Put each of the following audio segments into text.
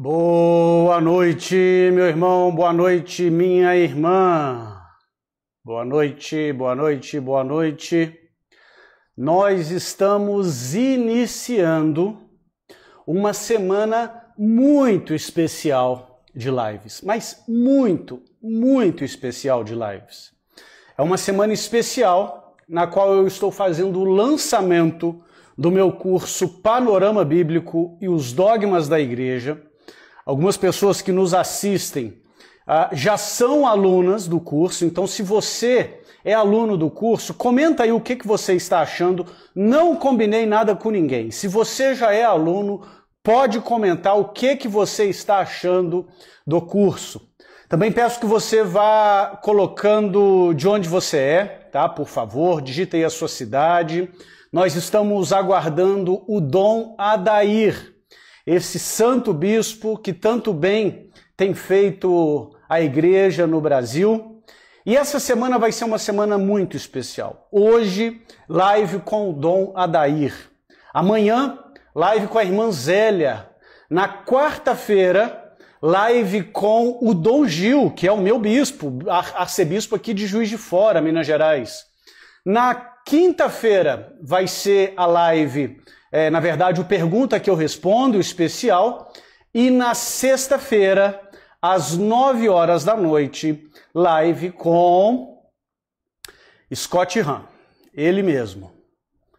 Boa noite, meu irmão, boa noite, minha irmã. Boa noite, boa noite, boa noite. Nós estamos iniciando uma semana muito especial de lives, mas muito, muito especial de lives. É uma semana especial na qual eu estou fazendo o lançamento do meu curso Panorama Bíblico e os Dogmas da Igreja Algumas pessoas que nos assistem uh, já são alunas do curso, então se você é aluno do curso, comenta aí o que, que você está achando. Não combinei nada com ninguém. Se você já é aluno, pode comentar o que, que você está achando do curso. Também peço que você vá colocando de onde você é, tá? Por favor, digita aí a sua cidade. Nós estamos aguardando o Dom Adair esse santo bispo que tanto bem tem feito a igreja no Brasil. E essa semana vai ser uma semana muito especial. Hoje, live com o Dom Adair. Amanhã, live com a irmã Zélia. Na quarta-feira, live com o Dom Gil, que é o meu bispo, arcebispo aqui de Juiz de Fora, Minas Gerais. Na quinta-feira vai ser a live é, na verdade, o Pergunta que eu respondo, especial. E na sexta-feira, às nove horas da noite, live com Scott Hahn, ele mesmo.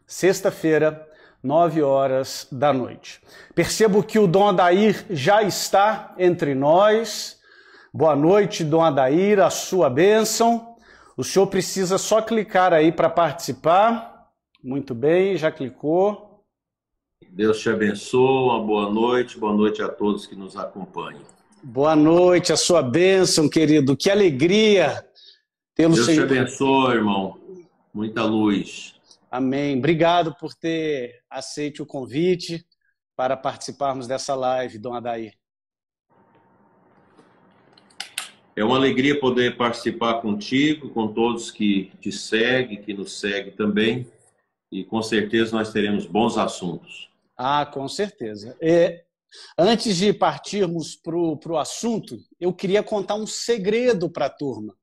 Sexta-feira, nove horas da noite. Percebo que o Dom Adair já está entre nós. Boa noite, Dom Adair, a sua bênção. O senhor precisa só clicar aí para participar. Muito bem, já clicou. Deus te abençoe, uma boa noite, boa noite a todos que nos acompanham. Boa noite, a sua bênção, querido. Que alegria tê-lo Deus te abençoe, irmão. Muita luz. Amém. Obrigado por ter aceito o convite para participarmos dessa live, Dom Adair. É uma alegria poder participar contigo, com todos que te seguem, que nos seguem também. E com certeza nós teremos bons assuntos. Ah, com certeza. É, antes de partirmos para o assunto, eu queria contar um segredo para a turma.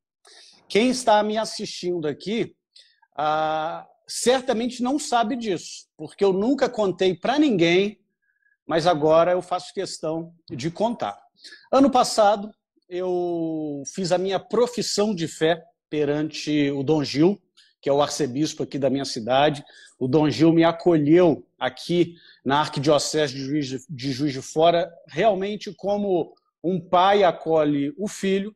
Quem está me assistindo aqui ah, certamente não sabe disso, porque eu nunca contei para ninguém, mas agora eu faço questão de contar. Ano passado, eu fiz a minha profissão de fé perante o Dom Gil, que é o arcebispo aqui da minha cidade. O Dom Gil me acolheu aqui na Arquidiocese de Juiz de, Juiz de Fora, realmente como um pai acolhe o filho.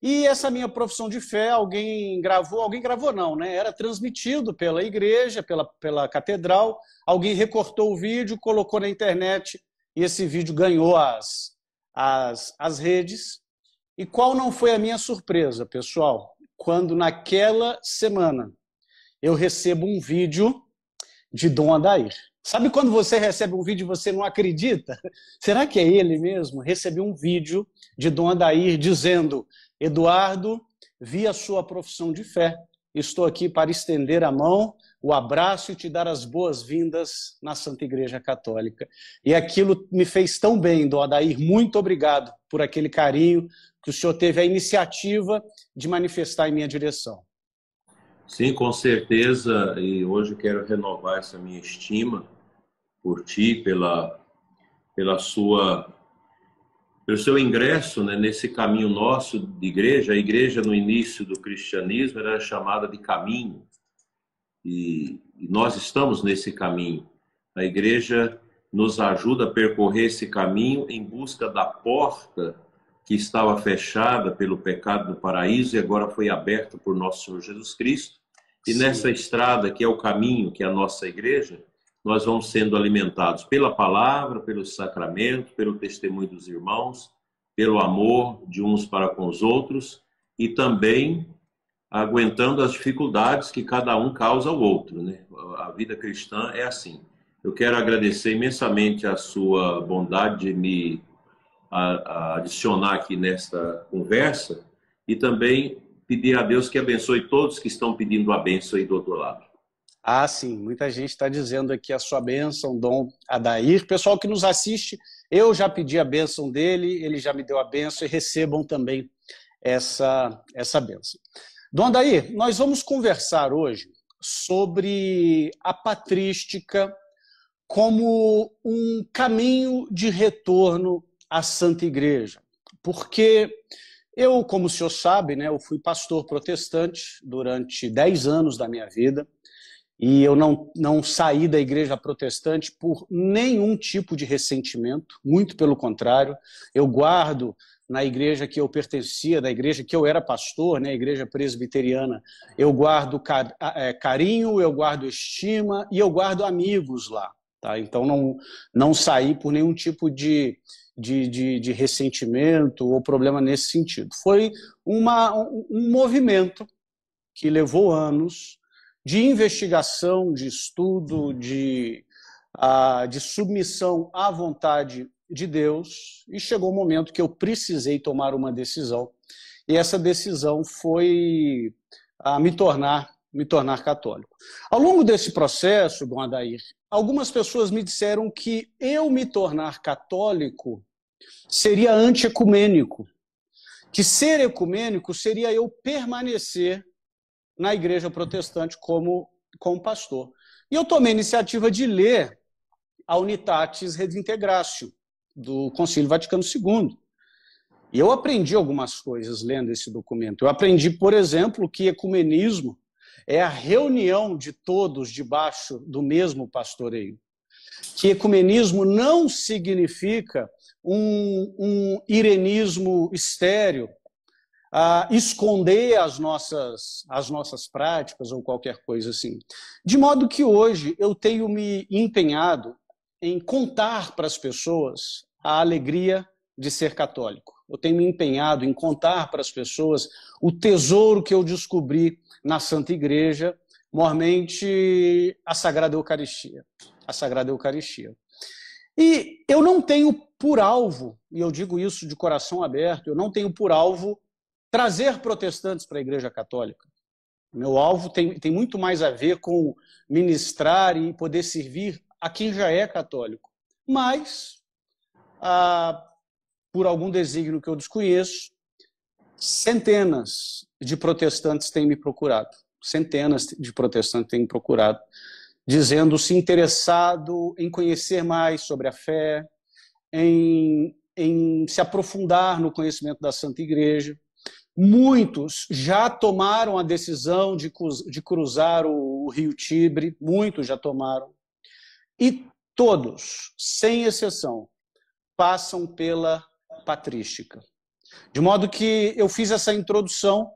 E essa minha profissão de fé, alguém gravou, alguém gravou não, né? Era transmitido pela igreja, pela, pela catedral, alguém recortou o vídeo, colocou na internet e esse vídeo ganhou as, as, as redes. E qual não foi a minha surpresa, pessoal? Quando naquela semana eu recebo um vídeo de Dom Adair. Sabe quando você recebe um vídeo e você não acredita? Será que é ele mesmo? Recebi um vídeo de Dom Adair dizendo: Eduardo, vi a sua profissão de fé. Estou aqui para estender a mão, o abraço e te dar as boas-vindas na Santa Igreja Católica. E aquilo me fez tão bem, Dom Adair. Muito obrigado por aquele carinho que o senhor teve a iniciativa de manifestar em minha direção. Sim, com certeza. E hoje quero renovar essa minha estima por ti, pela, pela sua, pelo seu ingresso né, nesse caminho nosso de igreja. A igreja, no início do cristianismo, era chamada de caminho. E, e nós estamos nesse caminho. A igreja nos ajuda a percorrer esse caminho em busca da porta que estava fechada pelo pecado do paraíso e agora foi aberta por nosso Senhor Jesus Cristo. E Sim. nessa estrada, que é o caminho, que é a nossa igreja, nós vamos sendo alimentados pela palavra, pelo sacramento, pelo testemunho dos irmãos, pelo amor de uns para com os outros e também aguentando as dificuldades que cada um causa ao outro. Né? A vida cristã é assim. Eu quero agradecer imensamente a sua bondade de me adicionar aqui nesta conversa e também pedir a Deus que abençoe todos que estão pedindo a bênção aí do outro lado. Ah, sim, muita gente está dizendo aqui a sua bênção, Dom Adair. Pessoal que nos assiste, eu já pedi a bênção dele, ele já me deu a bênção e recebam também essa, essa bênção. Dom Adair, nós vamos conversar hoje sobre a patrística como um caminho de retorno à Santa Igreja. Porque eu, como o senhor sabe, né, eu fui pastor protestante durante 10 anos da minha vida e eu não, não saí da igreja protestante por nenhum tipo de ressentimento, muito pelo contrário, eu guardo na igreja que eu pertencia, da igreja que eu era pastor, né, a igreja presbiteriana, eu guardo é, carinho, eu guardo estima e eu guardo amigos lá. Tá? Então não, não saí por nenhum tipo de, de, de, de ressentimento ou problema nesse sentido. Foi uma, um movimento que levou anos de investigação, de estudo, de, uh, de submissão à vontade de Deus, e chegou o um momento que eu precisei tomar uma decisão. E essa decisão foi uh, me tornar me tornar católico. Ao longo desse processo, Dom Adair, algumas pessoas me disseram que eu me tornar católico seria antiecumênico, que ser ecumênico seria eu permanecer na igreja protestante como, como pastor. E eu tomei a iniciativa de ler a Unitatis Redintegratio, do Concílio Vaticano II. E eu aprendi algumas coisas lendo esse documento. Eu aprendi, por exemplo, que ecumenismo é a reunião de todos debaixo do mesmo pastoreio. Que ecumenismo não significa um, um irenismo estéreo, a esconder as nossas, as nossas práticas ou qualquer coisa assim. De modo que hoje eu tenho me empenhado em contar para as pessoas a alegria de ser católico. Eu tenho me empenhado em contar para as pessoas o tesouro que eu descobri na Santa Igreja, mormente a Sagrada Eucaristia. A Sagrada Eucaristia. E eu não tenho por alvo, e eu digo isso de coração aberto, eu não tenho por alvo trazer protestantes para a Igreja Católica. Meu alvo tem, tem muito mais a ver com ministrar e poder servir a quem já é católico. Mas, ah, por algum desígnio que eu desconheço, centenas de protestantes têm me procurado. Centenas de protestantes têm me procurado, dizendo-se interessado em conhecer mais sobre a fé, em, em se aprofundar no conhecimento da Santa Igreja. Muitos já tomaram a decisão de, de cruzar o, o rio Tibre, muitos já tomaram. E todos, sem exceção, passam pela patrística. De modo que eu fiz essa introdução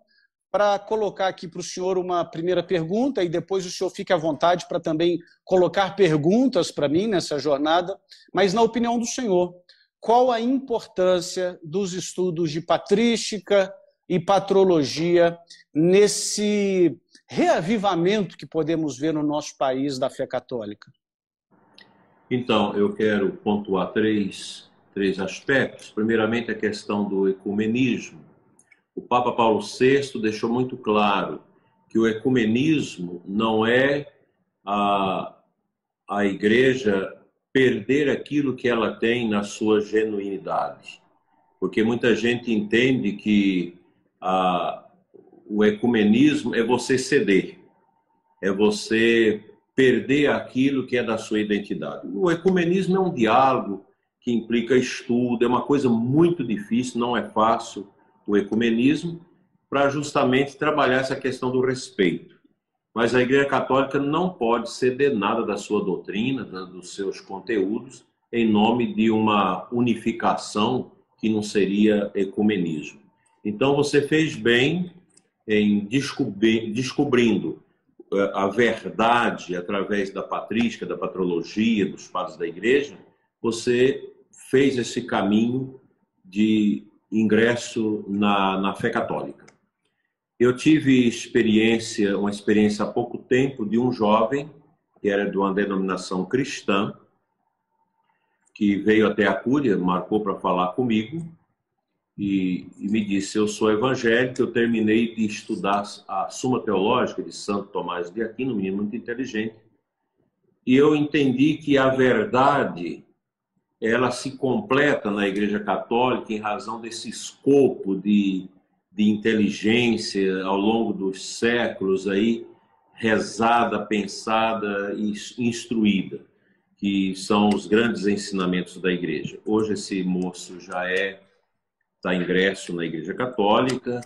para colocar aqui para o senhor uma primeira pergunta e depois o senhor fique à vontade para também colocar perguntas para mim nessa jornada. Mas, na opinião do senhor, qual a importância dos estudos de patrística e patrologia nesse reavivamento que podemos ver no nosso país da fé católica? Então, eu quero pontuar três, três aspectos. Primeiramente, a questão do ecumenismo o Papa Paulo VI deixou muito claro que o ecumenismo não é a, a igreja perder aquilo que ela tem na sua genuinidade. Porque muita gente entende que a, o ecumenismo é você ceder, é você perder aquilo que é da sua identidade. O ecumenismo é um diálogo que implica estudo, é uma coisa muito difícil, não é fácil o ecumenismo, para justamente trabalhar essa questão do respeito. Mas a Igreja Católica não pode ceder nada da sua doutrina, dos seus conteúdos, em nome de uma unificação que não seria ecumenismo. Então você fez bem em descobrindo eh, a verdade através da patrística, da patrologia, dos padres da igreja, você fez esse caminho de ingresso na, na fé católica. Eu tive experiência, uma experiência há pouco tempo de um jovem que era de uma denominação cristã, que veio até a Cúria, marcou para falar comigo, e, e, me disse: Eu sou evangélico, eu terminei de estudar a Suma Teológica de Santo Tomás de Aquino, um menino muito inteligente, e eu entendi que a verdade ela se completa na Igreja Católica em razão desse escopo de, de inteligência ao longo dos séculos aí rezada, pensada e instruída, que são os grandes ensinamentos da Igreja. Hoje esse moço já é está ingresso na Igreja Católica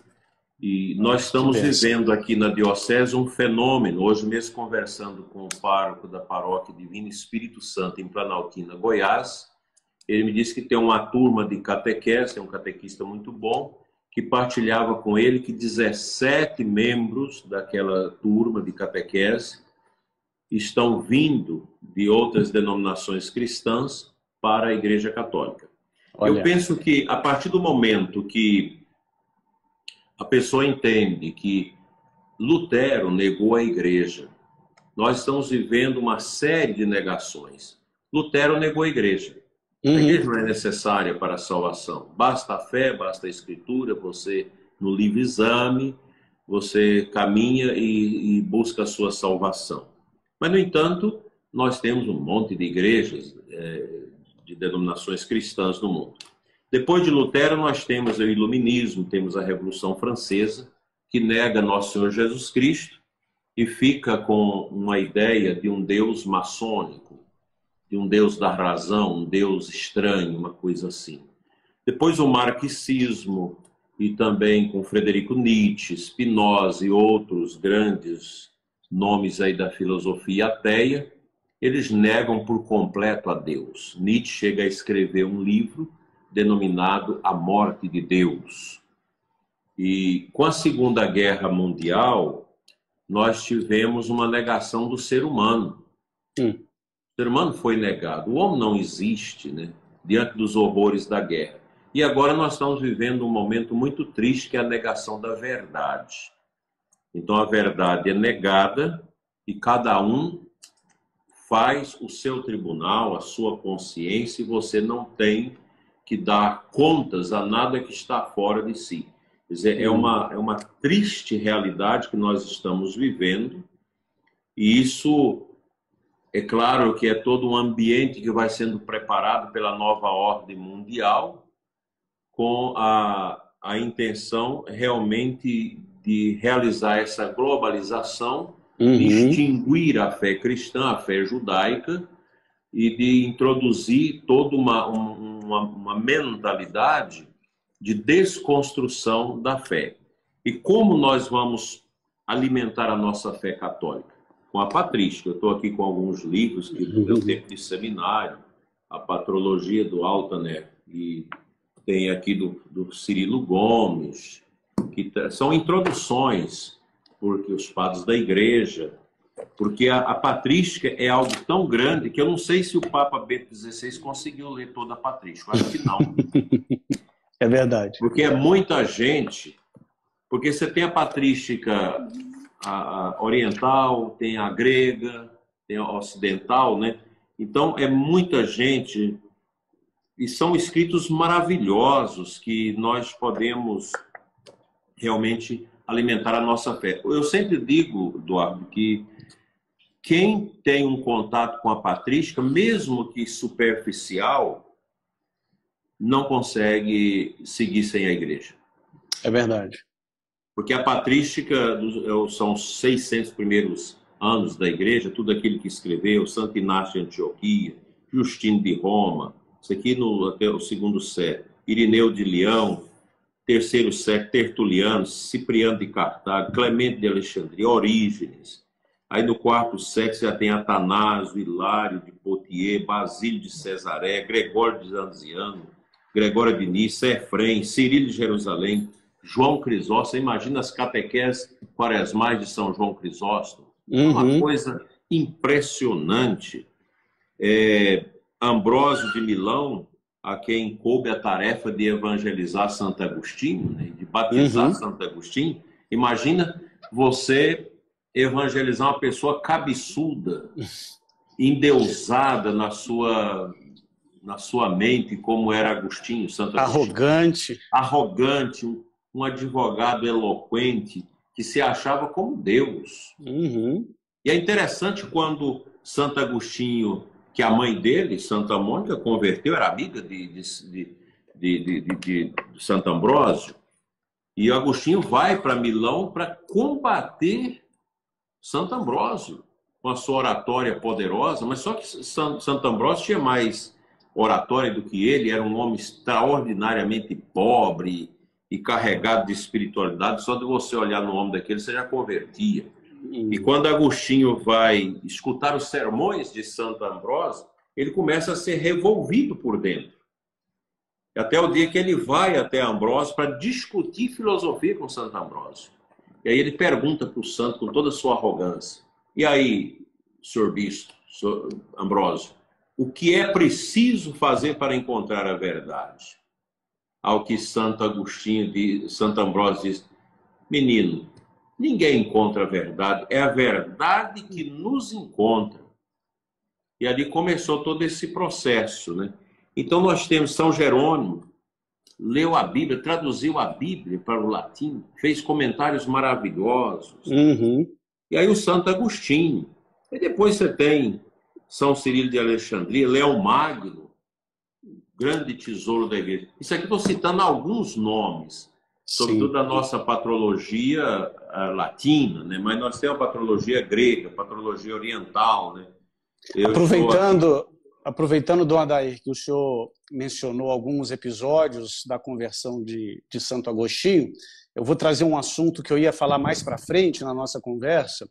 e nós estamos vivendo aqui na diocese um fenômeno. Hoje mesmo conversando com o pároco da paróquia Divino Espírito Santo em Planaltina, Goiás, ele me disse que tem uma turma de catequese, é um catequista muito bom, que partilhava com ele que 17 membros daquela turma de catequese estão vindo de outras denominações cristãs para a Igreja Católica. Olha. Eu penso que a partir do momento que a pessoa entende que Lutero negou a igreja, nós estamos vivendo uma série de negações. Lutero negou a igreja. Uhum. Igreja não é necessária para a salvação. Basta a fé, basta a escritura, você no livre exame, você caminha e, e busca a sua salvação. Mas, no entanto, nós temos um monte de igrejas é, de denominações cristãs no mundo. Depois de Lutero, nós temos o Iluminismo, temos a Revolução Francesa, que nega Nosso Senhor Jesus Cristo e fica com uma ideia de um Deus maçônico, de um Deus da razão, um Deus estranho, uma coisa assim. Depois o marxismo e também com Frederico Nietzsche, Spinoza e outros grandes nomes aí da filosofia ateia, eles negam por completo a Deus. Nietzsche chega a escrever um livro denominado A Morte de Deus. E com a Segunda Guerra Mundial, nós tivemos uma negação do ser humano. Sim. O ser humano foi negado. O homem não existe, né? Diante dos horrores da guerra. E agora nós estamos vivendo um momento muito triste, que é a negação da verdade. Então a verdade é negada e cada um faz o seu tribunal, a sua consciência, e você não tem que dar contas a nada que está fora de si. Quer dizer, é uma, é uma triste realidade que nós estamos vivendo, e isso, é claro que é todo um ambiente que vai sendo preparado pela nova ordem mundial, com a, a intenção realmente de realizar essa globalização uhum. de extinguir a fé cristã, a fé judaica, e de introduzir toda uma, uma, uma mentalidade de desconstrução da fé. E como nós vamos alimentar a nossa fé católica? Com a patrística. Eu estou aqui com alguns livros que do meu tempo de seminário, a patrologia do Altaner, e tem aqui do, do Cirilo Gomes, que são introduções porque os padres da igreja, porque a, a, patrística é algo tão grande que eu não sei se o Papa Bento XVI conseguiu ler toda a patrística. Acho que não. é verdade. Porque é muita gente. Porque você tem a patrística a, oriental, tem a grega, tem a ocidental, né? Então é muita gente e são escritos maravilhosos que nós podemos realmente alimentar a nossa fé. Eu sempre digo, Eduardo, que quem tem um contato com a patrística, mesmo que superficial, não consegue seguir sem a igreja. É verdade. Porque a patrística são os 600 primeiros anos da igreja, tudo aquilo que escreveu, Santo Inácio de Antioquia, Justino de Roma, isso aqui no, até o segundo século, Irineu de Leão, terceiro século, Tertuliano, Cipriano de Cartago, Clemente de Alexandria, Orígenes. Aí no quarto século já tem Atanásio, Hilário de Poitiers, Basílio de Cesaré, Gregório de Zanziano, Gregório de Nice, Efrem, Cirilo de Jerusalém, João Crisóstomo. Imagina as catequeses quaresmais de São João Crisóstomo. Uhum. Uma coisa impressionante. É, Ambrósio de Milão, a quem coube a tarefa de evangelizar Santo Agostinho, né, de batizar uhum. Santo Agostinho. Imagina você evangelizar uma pessoa cabeçuda, endeusada na sua, na sua mente como era Agostinho, Santo Agostinho. Arrogante. Arrogante, um, um, advogado eloquente que se achava como Deus. Uhum. E é interessante quando Santo Agostinho, que a mãe dele, Santa Mônica, converteu, era amiga de, de, de, de, de Santo Ambrósio, e Agostinho vai para Milão para combater Santo Ambrósio com a sua oratória poderosa, mas só que Santo Ambrósio tinha mais oratória do que ele, era um homem extraordinariamente pobre e carregado de espiritualidade. Só de você olhar no homem daquele, você já convertia. E quando Agostinho vai escutar os sermões de Santo Ambrósio, ele começa a ser revolvido por dentro. Até o dia que ele vai até Ambrósio para discutir filosofia com Santo Ambrósio. E aí ele pergunta para o santo com toda a sua arrogância: E aí, senhor bispo, senhor Ambrósio, o que é preciso fazer para encontrar a verdade? Ao que Santo Agostinho, de Santo Ambrósio diz: Menino, ninguém encontra a verdade, é a verdade que nos encontra. E ali começou todo esse processo, né? Então nós temos São Jerônimo, leu a Bíblia, traduziu a Bíblia para o latim, fez comentários maravilhosos. Uhum. E aí o Santo Agostinho. E depois você tem São Cirilo de Alexandria, Leão Magno, grande tesouro da igreja. Isso aqui estou citando alguns nomes, sobretudo da nossa patrologia uh, latina, né? mas nós temos a patrologia grega, a patrologia oriental. Né? Eu Aproveitando, aproveitando, Dom Adair, que o senhor mencionou alguns episódios da conversão de, de Santo Agostinho, eu vou trazer um assunto que eu ia falar mais para frente na nossa conversa,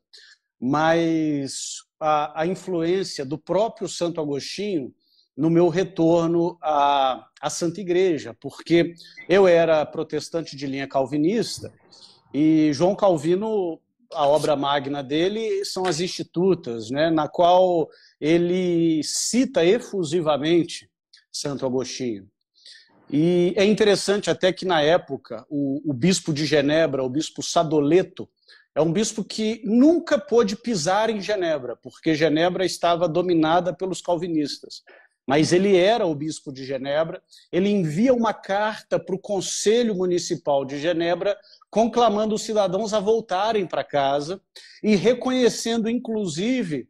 mas a, a, influência do próprio Santo Agostinho no meu retorno à, à Santa Igreja, porque eu era protestante de linha calvinista e João Calvino a obra magna dele são as Institutas, né, na qual ele cita efusivamente Santo Agostinho. E é interessante até que, na época, o, o bispo de Genebra, o bispo Sadoleto, é um bispo que nunca pôde pisar em Genebra, porque Genebra estava dominada pelos calvinistas. Mas ele era o bispo de Genebra, ele envia uma carta para o Conselho Municipal de Genebra, conclamando os cidadãos a voltarem para casa e reconhecendo, inclusive,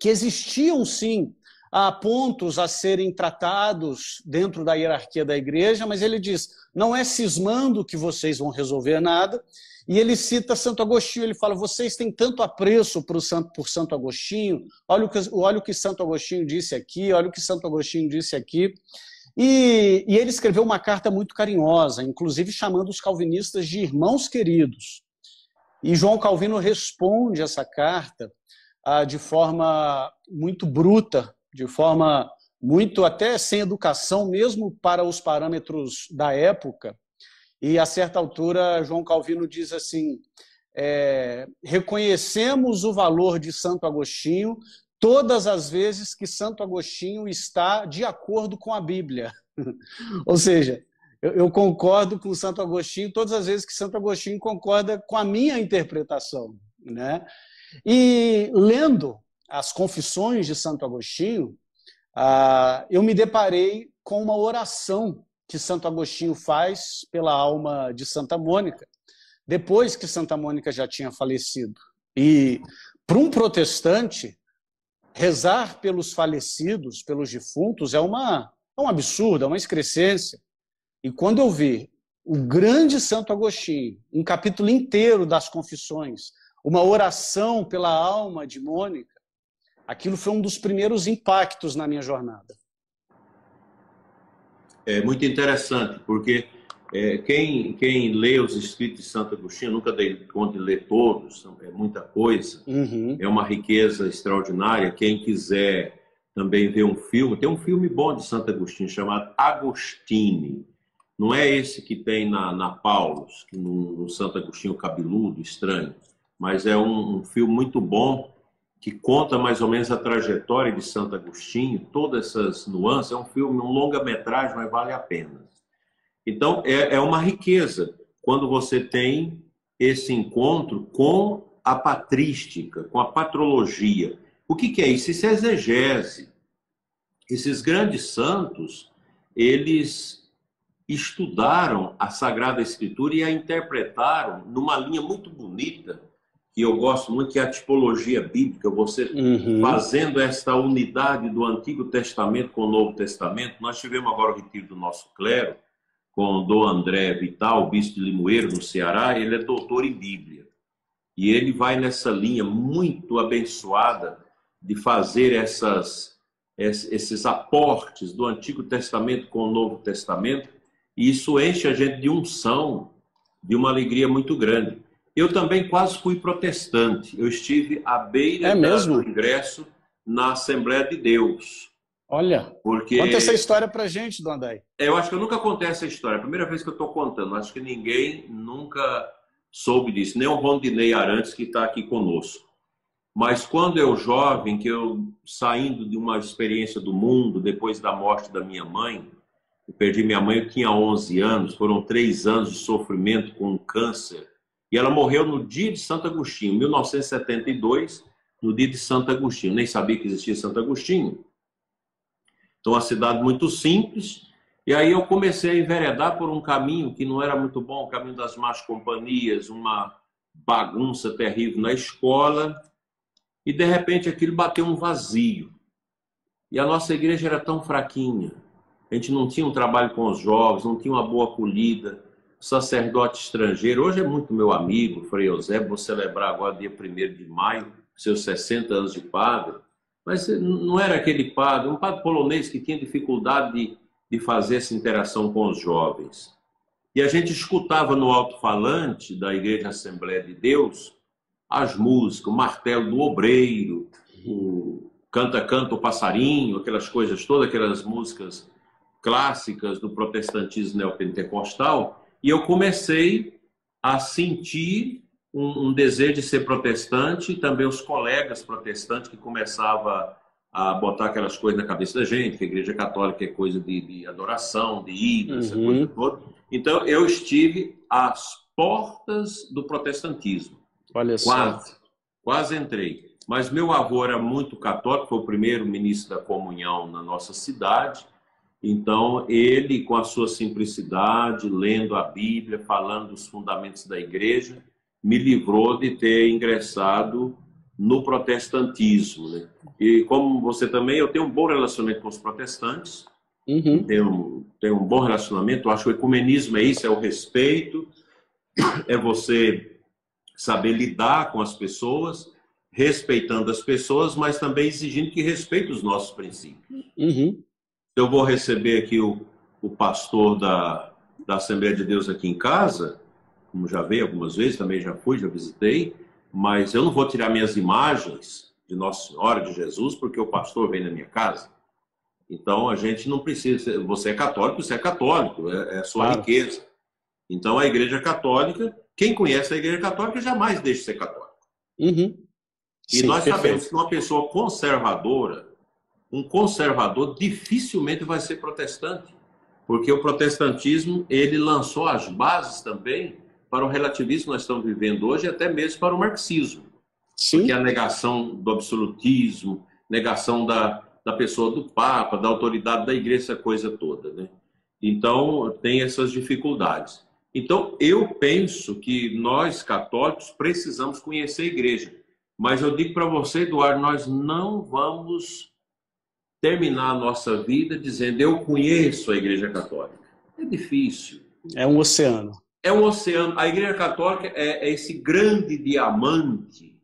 que existiam sim há pontos a serem tratados dentro da hierarquia da igreja, mas ele diz: não é cismando que vocês vão resolver nada. E ele cita Santo Agostinho, ele fala: vocês têm tanto apreço por Santo, por Santo Agostinho, olha o, que, olha o que Santo Agostinho disse aqui, olha o que Santo Agostinho disse aqui. E, e ele escreveu uma carta muito carinhosa, inclusive chamando os calvinistas de irmãos queridos. E João Calvino responde essa carta ah, de forma muito bruta, de forma muito até sem educação, mesmo para os parâmetros da época. E a certa altura, João Calvino diz assim: é, reconhecemos o valor de Santo Agostinho todas as vezes que Santo Agostinho está de acordo com a Bíblia. Ou seja, eu, eu, concordo com Santo Agostinho todas as vezes que Santo Agostinho concorda com a minha interpretação. Né? E lendo as confissões de Santo Agostinho, ah, eu me deparei com uma oração que Santo Agostinho faz pela alma de Santa Mônica, depois que Santa Mônica já tinha falecido. E para um protestante, rezar pelos falecidos, pelos defuntos, é, uma, é um absurdo, é uma excrescência. E quando eu vi o grande Santo Agostinho, um capítulo inteiro das confissões, uma oração pela alma de Mônica, aquilo foi um dos primeiros impactos na minha jornada. É muito interessante, porque é, quem, quem lê os escritos de Santo Agostinho, nunca dei conta de ler todos, é muita coisa, uhum. é uma riqueza extraordinária. Quem quiser também ver um filme, tem um filme bom de Santo Agostinho chamado Agostini. Não é esse que tem na, na Paulus, no, no Santo Agostinho cabeludo, estranho, mas é um, um filme muito bom que conta mais ou menos a trajetória de Santo Agostinho, todas essas nuances. É um filme, um longa-metragem, mas vale a pena. Então, é, é uma riqueza quando você tem esse encontro com a patrística, com a patrologia. O que, que é isso? Isso é exegese. esses grandes santos, eles estudaram a Sagrada Escritura e a interpretaram numa linha muito bonita, que eu gosto muito, que é a tipologia bíblica, você uhum. fazendo esta unidade do Antigo Testamento com o Novo Testamento. Nós tivemos agora o retiro do nosso clero, com o Dom André Vital, bispo de Limoeiro, no Ceará, ele é doutor em Bíblia. E ele vai nessa linha muito abençoada de fazer essas, esses aportes do Antigo Testamento com o Novo Testamento, e isso enche a gente de unção, de uma alegria muito grande. Eu também quase fui protestante. Eu estive à beira é do ingresso na Assembleia de Deus. Olha, porque... conta essa história pra gente, Dona Day. Eu acho que eu nunca contei essa história. É a primeira vez que eu estou contando. Acho que ninguém nunca soube disso. Nem o Rondinei Arantes, que está aqui conosco. Mas quando eu jovem, que eu saindo de uma experiência do mundo, depois da morte da minha mãe, eu perdi minha mãe, eu tinha 11 anos, foram três anos de sofrimento com câncer. E ela morreu no dia de Santo Agostinho, 1972, no dia de Santo Agostinho. Nem sabia que existia Santo Agostinho. Então, uma cidade muito simples. E aí eu comecei a enveredar por um caminho que não era muito bom, o caminho das más companhias, uma bagunça terrível na escola. E de repente aquilo bateu um vazio. E a nossa igreja era tão fraquinha. A gente não tinha um trabalho com os jovens, não tinha uma boa acolhida. Sacerdote estrangeiro, hoje é muito meu amigo, Frei José, vou celebrar agora dia 1 de maio, seus 60 anos de padre. Mas não era aquele padre, um padre polonês que tinha dificuldade de, de fazer essa interação com os jovens. E a gente escutava no alto-falante da Igreja Assembleia de Deus as músicas, o martelo do obreiro, o canta canta o passarinho, aquelas coisas todas, aquelas músicas clássicas do protestantismo neopentecostal, e eu comecei a sentir um, um, desejo de ser protestante, e também os colegas protestantes que começavam a botar aquelas coisas na cabeça da gente, que a igreja católica é coisa de, de adoração, de ídolos, uhum. essa coisa toda. Então, eu estive às portas do protestantismo. Olha quase, só. Quase entrei. Mas meu avô era muito católico, foi o primeiro ministro da comunhão na nossa cidade. Então, ele, com a sua simplicidade, lendo a Bíblia, falando dos fundamentos da igreja, me livrou de ter ingressado no protestantismo. Né? E como você também, eu tenho um bom relacionamento com os protestantes, uhum. tenho, tenho um bom relacionamento, eu acho que o ecumenismo é isso, é o respeito, é você saber lidar com as pessoas, respeitando as pessoas, mas também exigindo que respeite os nossos princípios. Uhum. Eu vou receber aqui o, o pastor da, da Assembleia de Deus aqui em casa, como já veio algumas vezes, também já fui, já visitei, mas eu não vou tirar minhas imagens de Nossa Senhora, de Jesus, porque o pastor vem na minha casa. Então a gente não precisa. Você é católico, você é católico, é, é a sua claro. riqueza. Então a Igreja Católica, quem conhece a Igreja Católica jamais deixa de ser católico. Uhum. E Sim, nós perfeito. sabemos que uma pessoa conservadora, um conservador dificilmente vai ser protestante, porque o protestantismo ele lançou as bases também para o relativismo que nós estamos vivendo hoje e até mesmo para o marxismo. Sim. Que é a negação do absolutismo, negação da, da pessoa do Papa, da autoridade da igreja, essa coisa toda. Né? Então, tem essas dificuldades. Então, eu penso que nós, católicos, precisamos conhecer a igreja. Mas eu digo para você, Eduardo, nós não vamos terminar a nossa vida dizendo eu conheço a igreja católica. É difícil. É um oceano é um oceano. A Igreja Católica é, é esse grande diamante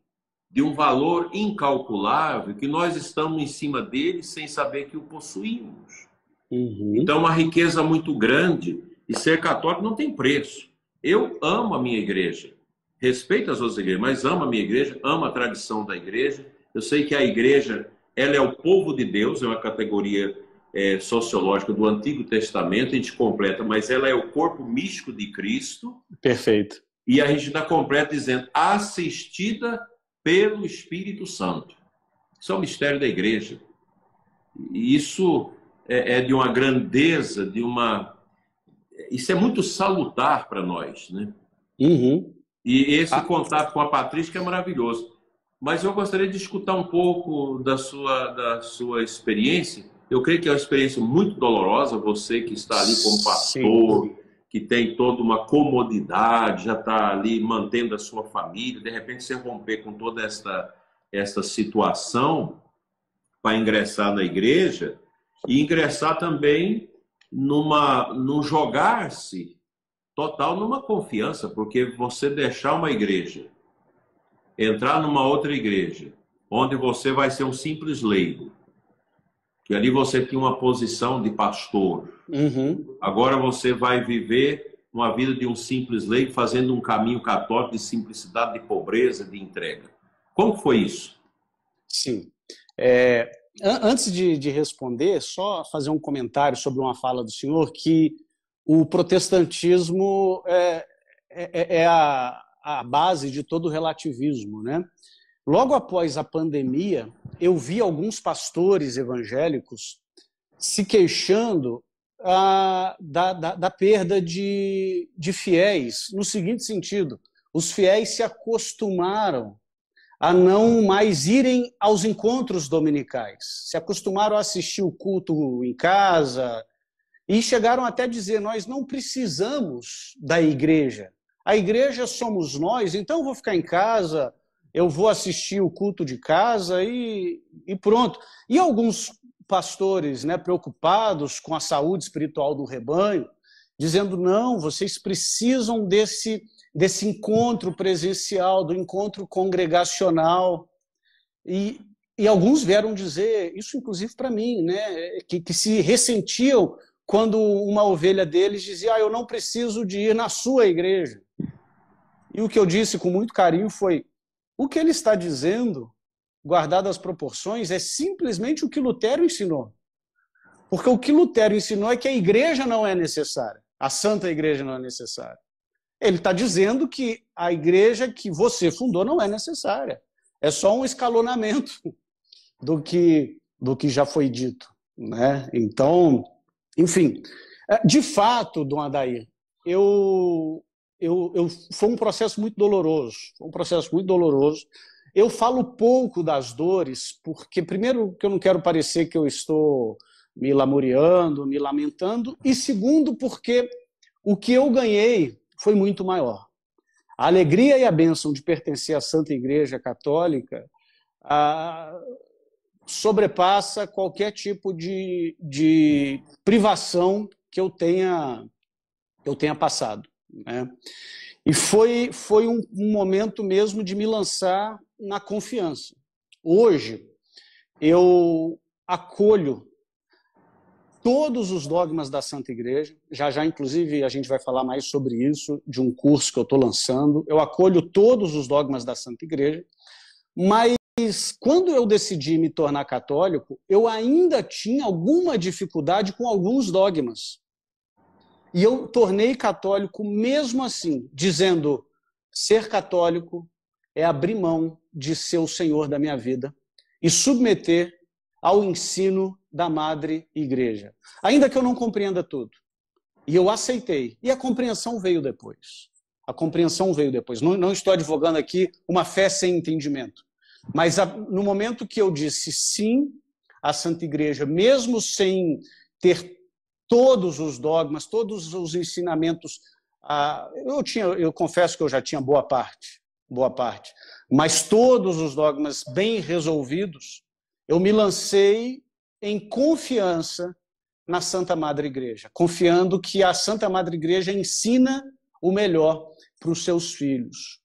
de um valor incalculável que nós estamos em cima dele sem saber que o possuímos. Uhum. Então, uma riqueza muito grande e ser católico não tem preço. Eu amo a minha igreja, respeito as outras igrejas, mas amo a minha igreja, amo a tradição da igreja. Eu sei que a igreja ela é o povo de Deus, é uma categoria é, sociológica do Antigo Testamento, a gente completa, mas ela é o corpo místico de Cristo. Perfeito. E a gente dá completa dizendo assistida pelo Espírito Santo. Isso é o mistério da igreja. E isso é, é de uma grandeza, de uma. Isso é muito salutar para nós, né? Uhum. E esse ah. contato com a Patrícia é maravilhoso. Mas eu gostaria de escutar um pouco da sua, da sua experiência Eu creio que é uma experiência muito dolorosa, você que está ali como pastor, Sim. que tem toda uma comodidade, já está ali mantendo a sua família, de repente você romper com toda esta, esta situação para ingressar na igreja e ingressar também numa, num jogar-se total numa confiança, porque você deixar uma igreja, entrar numa outra igreja, onde você vai ser um simples leigo, que ali você tinha uma posição de pastor. Uhum. Agora você vai viver uma vida de um simples leigo, fazendo um caminho católico de simplicidade, de pobreza, de entrega. Como foi isso? Sim. É, antes de, de, responder, só fazer um comentário sobre uma fala do senhor que o protestantismo é, é, é a, a base de todo o relativismo, né? Logo após a pandemia, eu vi alguns pastores evangélicos se queixando ah, da, da, da, perda de, de fiéis, no seguinte sentido: os fiéis se acostumaram a não mais irem aos encontros dominicais, se acostumaram a assistir o culto em casa e chegaram até a dizer: nós não precisamos da igreja, a igreja somos nós, então eu vou ficar em casa eu vou assistir o culto de casa e, e pronto. E alguns pastores né, preocupados com a saúde espiritual do rebanho, dizendo: não, vocês precisam desse, desse encontro presencial, do encontro congregacional. E, e alguns vieram dizer, isso inclusive para mim, né, que, que se ressentiam quando uma ovelha deles dizia: ah, eu não preciso de ir na sua igreja. E o que eu disse com muito carinho foi: o que ele está dizendo, guardado as proporções, é simplesmente o que Lutero ensinou. Porque o que Lutero ensinou é que a igreja não é necessária, a santa igreja não é necessária. Ele está dizendo que a igreja que você fundou não é necessária. É só um escalonamento do que, do que já foi dito. Né? Então, enfim, é, de fato, Dom Adair, eu, eu, eu, foi um processo muito doloroso, um processo muito doloroso. Eu falo pouco das dores, porque, primeiro, que eu não quero parecer que eu estou me lamuriando, me lamentando, e segundo, porque o que eu ganhei foi muito maior. A alegria e a bênção de pertencer à Santa Igreja Católica ah, sobrepassa qualquer tipo de, de privação que eu tenha, eu tenha passado. Né? E foi, foi um, um momento mesmo de me lançar na confiança. Hoje, eu acolho todos os dogmas da Santa Igreja. Já já, inclusive, a gente vai falar mais sobre isso, de um curso que eu estou lançando. Eu acolho todos os dogmas da Santa Igreja, mas quando eu decidi me tornar católico, eu ainda tinha alguma dificuldade com alguns dogmas. E eu tornei católico mesmo assim, dizendo: ser católico é abrir mão de ser o senhor da minha vida e submeter ao ensino da Madre Igreja. Ainda que eu não compreenda tudo. E eu aceitei. E a compreensão veio depois. A compreensão veio depois. Não, não estou advogando aqui uma fé sem entendimento. Mas a, no momento que eu disse sim à Santa Igreja, mesmo sem ter todos os dogmas, todos os ensinamentos. Ah, eu tinha, eu confesso que eu já tinha boa parte, boa parte, mas todos os dogmas bem resolvidos, eu me lancei em confiança na Santa Madre Igreja, confiando que a Santa Madre Igreja ensina o melhor para os seus filhos.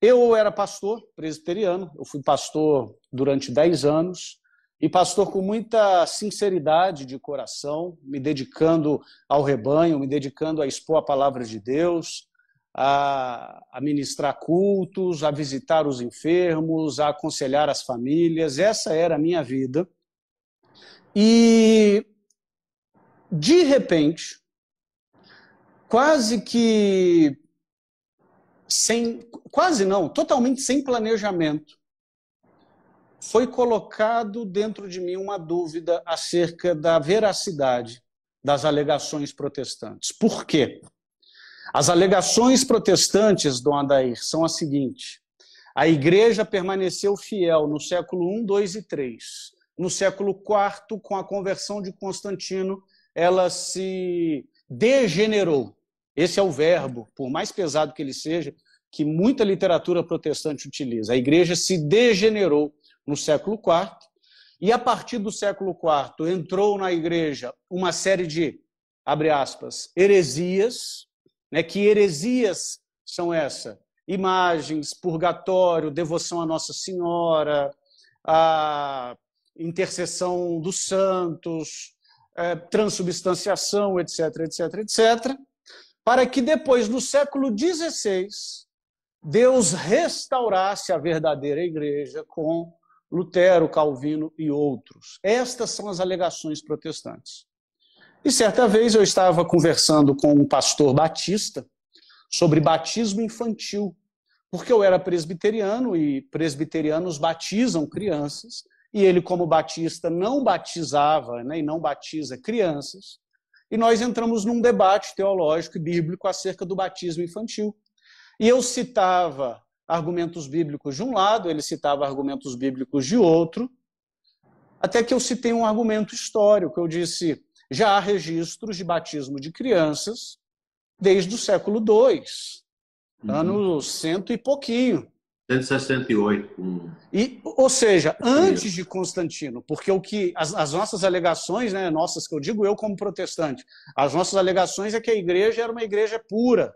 Eu era pastor presbiteriano, eu fui pastor durante 10 anos, e pastor com muita sinceridade de coração, me dedicando ao rebanho, me dedicando a expor a palavra de Deus, a, ministrar cultos, a visitar os enfermos, a aconselhar as famílias. Essa era a minha vida. E, de repente, quase que sem, quase não, totalmente sem planejamento, foi colocado dentro de mim uma dúvida acerca da veracidade das alegações protestantes. Por quê? As alegações protestantes, Dom Adair, são as seguintes. A igreja permaneceu fiel no século I, II e III no século IV, com a conversão de Constantino, ela se degenerou. Esse é o verbo, por mais pesado que ele seja, que muita literatura protestante utiliza. A igreja se degenerou no século IV, e a partir do século IV entrou na igreja uma série de, abre aspas, heresias, né? que heresias são essa? Imagens, purgatório, devoção a Nossa Senhora, a intercessão dos santos, é, transubstanciação, etc, etc, etc, para que depois, no século XVI, Deus restaurasse a verdadeira igreja com Lutero, Calvino e outros. Estas são as alegações protestantes. E certa vez eu estava conversando com um pastor batista sobre batismo infantil, porque eu era presbiteriano e presbiterianos batizam crianças, e ele, como batista, não batizava né, e não batiza crianças. E nós entramos num debate teológico e bíblico acerca do batismo infantil. E eu citava argumentos bíblicos de um lado, ele citava argumentos bíblicos de outro, até que eu citei um argumento histórico. Eu disse: já há registros de batismo de crianças desde o século II, uhum. ano cento e pouquinho. 168. E, ou seja, antes de Constantino, porque o que as, as, nossas alegações, né, nossas que eu digo eu como protestante, as nossas alegações é que a igreja era uma igreja pura,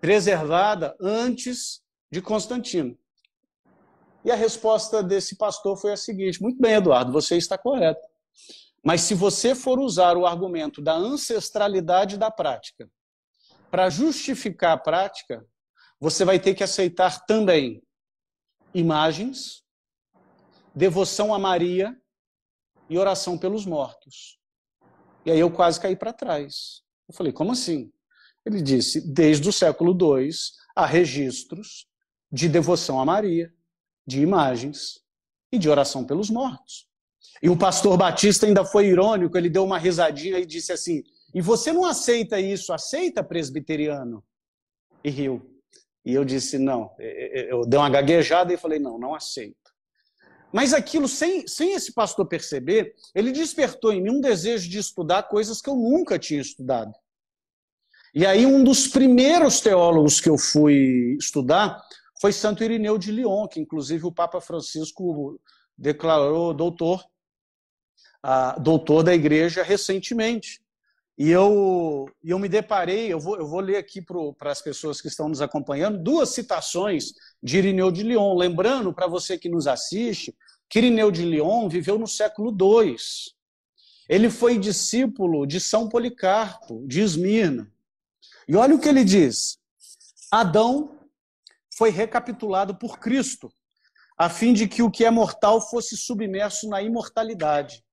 preservada antes de Constantino. E a resposta desse pastor foi a seguinte: muito bem, Eduardo, você está correto. Mas se você for usar o argumento da ancestralidade da prática para justificar a prática, você vai ter que aceitar também imagens, devoção a Maria e oração pelos mortos. E aí eu quase caí para trás. Eu falei, como assim? Ele disse, desde o século II há registros de devoção a Maria, de imagens e de oração pelos mortos. E o pastor Batista ainda foi irônico, ele deu uma risadinha e disse assim: E você não aceita isso? Aceita, presbiteriano? E riu. E eu disse, não. Eu dei uma gaguejada e falei, não, não aceito. Mas aquilo, sem, sem esse pastor perceber, ele despertou em mim um desejo de estudar coisas que eu nunca tinha estudado. E aí, um dos primeiros teólogos que eu fui estudar foi Santo Irineu de Lyon, que inclusive o Papa Francisco declarou doutor, doutor da igreja recentemente. E eu, eu me deparei, eu vou, eu vou ler aqui para as pessoas que estão nos acompanhando, duas citações de Irineu de Lyon. Lembrando, para você que nos assiste, que Irineu de Lyon viveu no século II. Ele foi discípulo de São Policarpo, de Esmirna. E olha o que ele diz: Adão foi recapitulado por Cristo, a fim de que o que é mortal fosse submerso na imortalidade.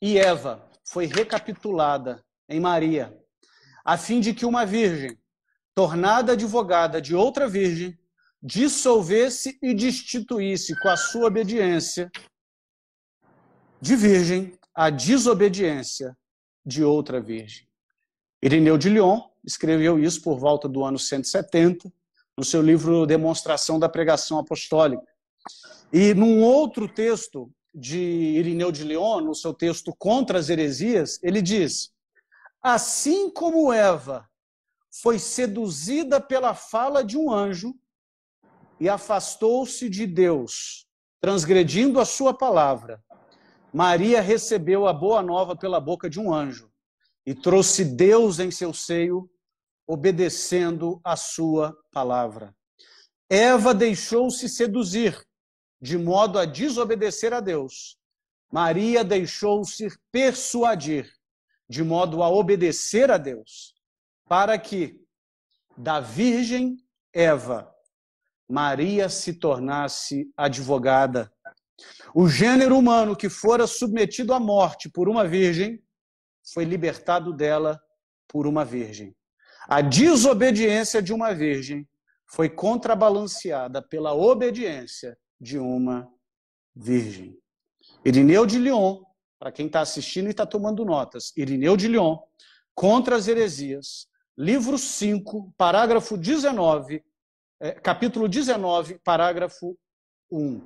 E Eva foi recapitulada em Maria, a fim de que uma virgem, tornada advogada de outra virgem, dissolvesse e destituísse com a sua obediência de virgem a desobediência de outra virgem. Irineu de Lyon escreveu isso por volta do ano 170, no seu livro Demonstração da Pregação Apostólica. E num outro texto de Irineu de Lyon, no seu texto Contra as Heresias, ele diz: Assim como Eva foi seduzida pela fala de um anjo e afastou-se de Deus, transgredindo a sua palavra, Maria recebeu a boa nova pela boca de um anjo e trouxe Deus em seu seio, obedecendo a sua palavra. Eva deixou-se seduzir, de modo a desobedecer a Deus. Maria deixou-se persuadir de modo a obedecer a Deus, para que da virgem Eva, Maria se tornasse advogada. O gênero humano que fora submetido à morte por uma virgem foi libertado dela por uma virgem. A desobediência de uma virgem foi contrabalanceada pela obediência de uma virgem. Irineu de Lyon para quem está assistindo e está tomando notas, Irineu de Lyon, Contra as Heresias, livro 5, parágrafo 19, é, capítulo 19, parágrafo 1.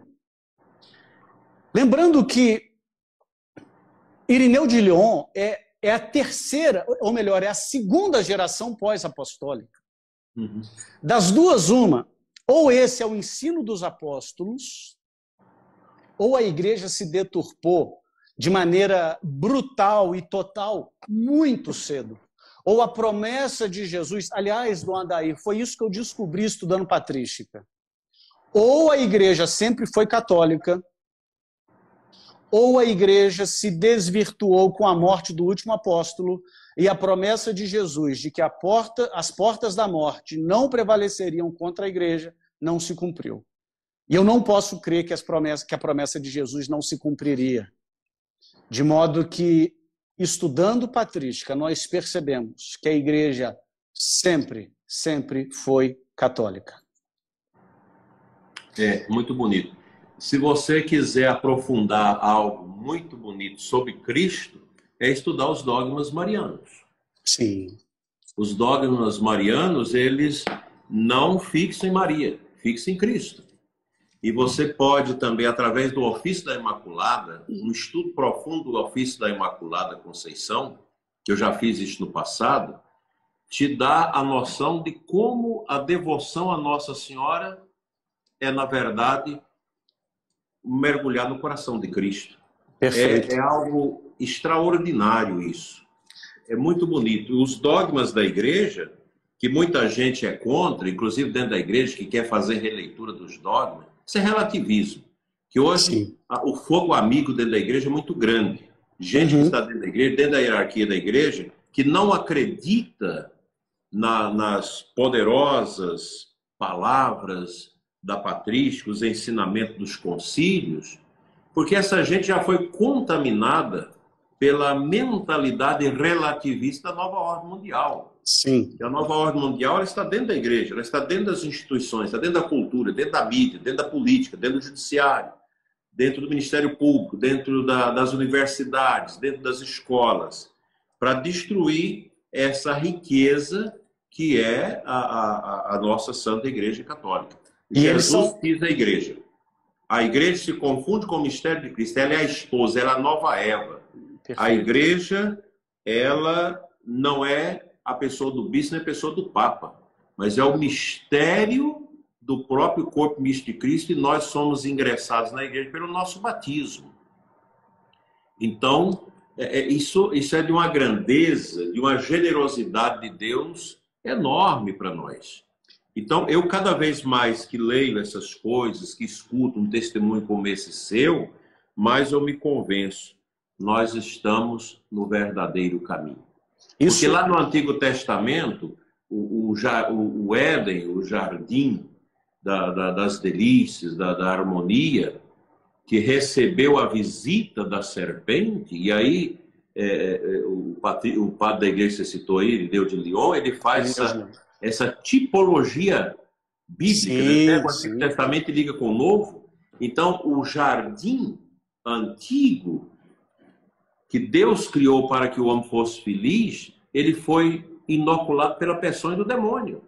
Lembrando que Irineu de Lyon é, é a terceira, ou melhor, é a segunda geração pós-apostólica. Uhum. Das duas, uma. Ou esse é o ensino dos apóstolos, ou a igreja se deturpou de maneira brutal e total muito cedo. Ou a promessa de Jesus, aliás, do Andair, foi isso que eu descobri estudando patrística. Ou a igreja sempre foi católica, ou a igreja se desvirtuou com a morte do último apóstolo e a promessa de Jesus de que porta, as portas da morte não prevaleceriam contra a igreja não se cumpriu. E eu não posso crer que, as promessas, que a promessa de Jesus não se cumpriria. De modo que, estudando patrística, nós percebemos que a igreja sempre, sempre foi católica. É, muito bonito. Se você quiser aprofundar algo muito bonito sobre Cristo, é estudar os dogmas marianos. Sim. Os dogmas marianos, eles não fixam em Maria, fixam em Cristo. E você pode também, através do ofício da Imaculada, um estudo profundo do ofício da Imaculada Conceição, que eu já fiz isso no passado, te dá a noção de como a devoção a Nossa Senhora é, na verdade, mergulhar no coração de Cristo. É, é, algo extraordinário isso. É muito bonito. Os dogmas da igreja, que muita gente é contra, inclusive dentro da igreja, que quer fazer releitura dos dogmas, isso é relativismo. Que hoje o fogo amigo dentro da igreja é muito grande. Gente uhum. que está dentro da igreja, dentro da hierarquia da igreja, que não acredita na, nas poderosas palavras da patrística, os ensinamentos dos concílios, porque essa gente já foi contaminada pela mentalidade relativista da nova ordem mundial. Sim. E a nova ordem mundial ela está dentro da igreja, ela está dentro das instituições, está dentro da cultura, dentro da mídia, dentro da política, dentro do judiciário, dentro do Ministério Público, dentro da, das universidades, dentro das escolas, para destruir essa riqueza que é a, a, a nossa Santa Igreja Católica. E Jesus são... quis a igreja. A igreja se confunde com o mistério de Cristo. Ela é a esposa, ela é a nova Eva. Perfeito. A igreja, ela não é a pessoa do bispo, nem a pessoa do papa, mas é o mistério do próprio corpo místico de Cristo e nós somos ingressados na igreja pelo nosso batismo. Então, é, é, isso, isso é de uma grandeza, de uma generosidade de Deus enorme para nós. Então, eu cada vez mais que leio essas coisas, que escuto um testemunho como esse seu, mais eu me convenço, nós estamos no verdadeiro caminho. Isso... Porque lá no Antigo Testamento, o, o, o Éden, o jardim da, da, das delícias, da, da harmonia, que recebeu a visita da serpente, e aí é, é o, padre, o padre da igreja citou aí, Deus de Lyon, ele faz essa, essa tipologia bíblica, sim, né? o Antigo Testamento liga com o Novo. Então, o jardim antigo que Deus criou para que o homem fosse feliz, ele foi inoculado pela pressão do demônio.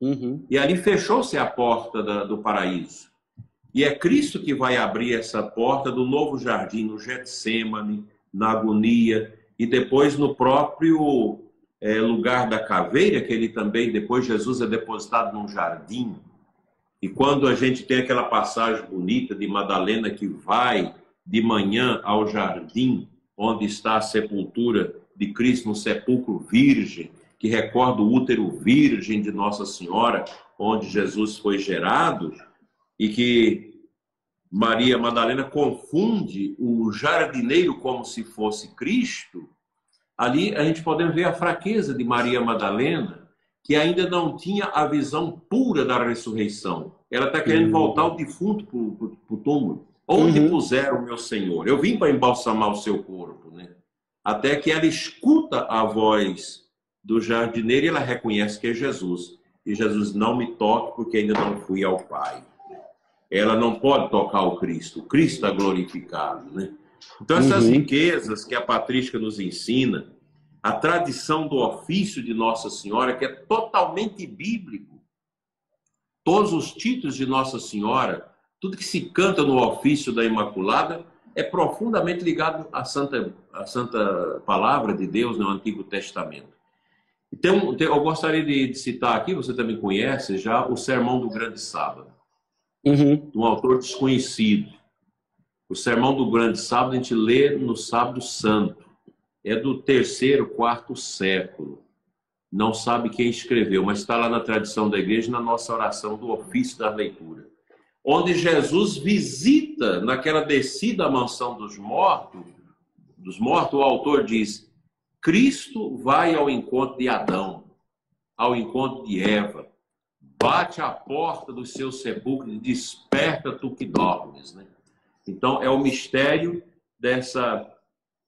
Uhum. E ali fechou-se a porta da, do paraíso. E é Cristo que vai abrir essa porta do novo jardim no Getsemane, na agonia e depois no próprio é, lugar da caveira, que ele também, depois Jesus é depositado num jardim. E quando a gente tem aquela passagem bonita de Madalena que vai de manhã ao jardim, onde está a sepultura de Cristo no sepulcro virgem, que recorda o útero virgem de Nossa Senhora, onde Jesus foi gerado, e que Maria Madalena confunde o jardineiro como se fosse Cristo, ali a gente pode ver a fraqueza de Maria Madalena, que ainda não tinha a visão pura da ressurreição. Ela está querendo uhum. voltar o defunto para o túmulo. Onde uhum. puseram o meu Senhor? Eu vim para embalsamar o seu corpo. Né? Até que ela escuta a voz do jardineiro e ela reconhece que é Jesus. E Jesus não me toque porque ainda não fui ao Pai. Ela não pode tocar o Cristo. O Cristo está glorificado. Né? Então, essas uhum. riquezas que a patrística nos ensina, a tradição do ofício de Nossa Senhora, que é totalmente bíblico, todos os títulos de Nossa Senhora, tudo que se canta no ofício da Imaculada, é profundamente ligado à santa, à santa palavra de Deus no Antigo Testamento. Então, eu gostaria de citar aqui, você também conhece já, o Sermão do Grande Sábado, uhum. de um autor desconhecido. O Sermão do Grande Sábado a gente lê no Sábado Santo. É do terceiro, quarto século. Não sabe quem escreveu, mas está lá na tradição da igreja, na nossa oração do ofício da leitura. Onde Jesus visita, naquela descida à mansão dos mortos, dos mortos, o autor diz: Cristo vai ao encontro de Adão, ao encontro de Eva, bate à porta do seu sepulcro e desperta tu que dormes. Né? Então, é o mistério dessa,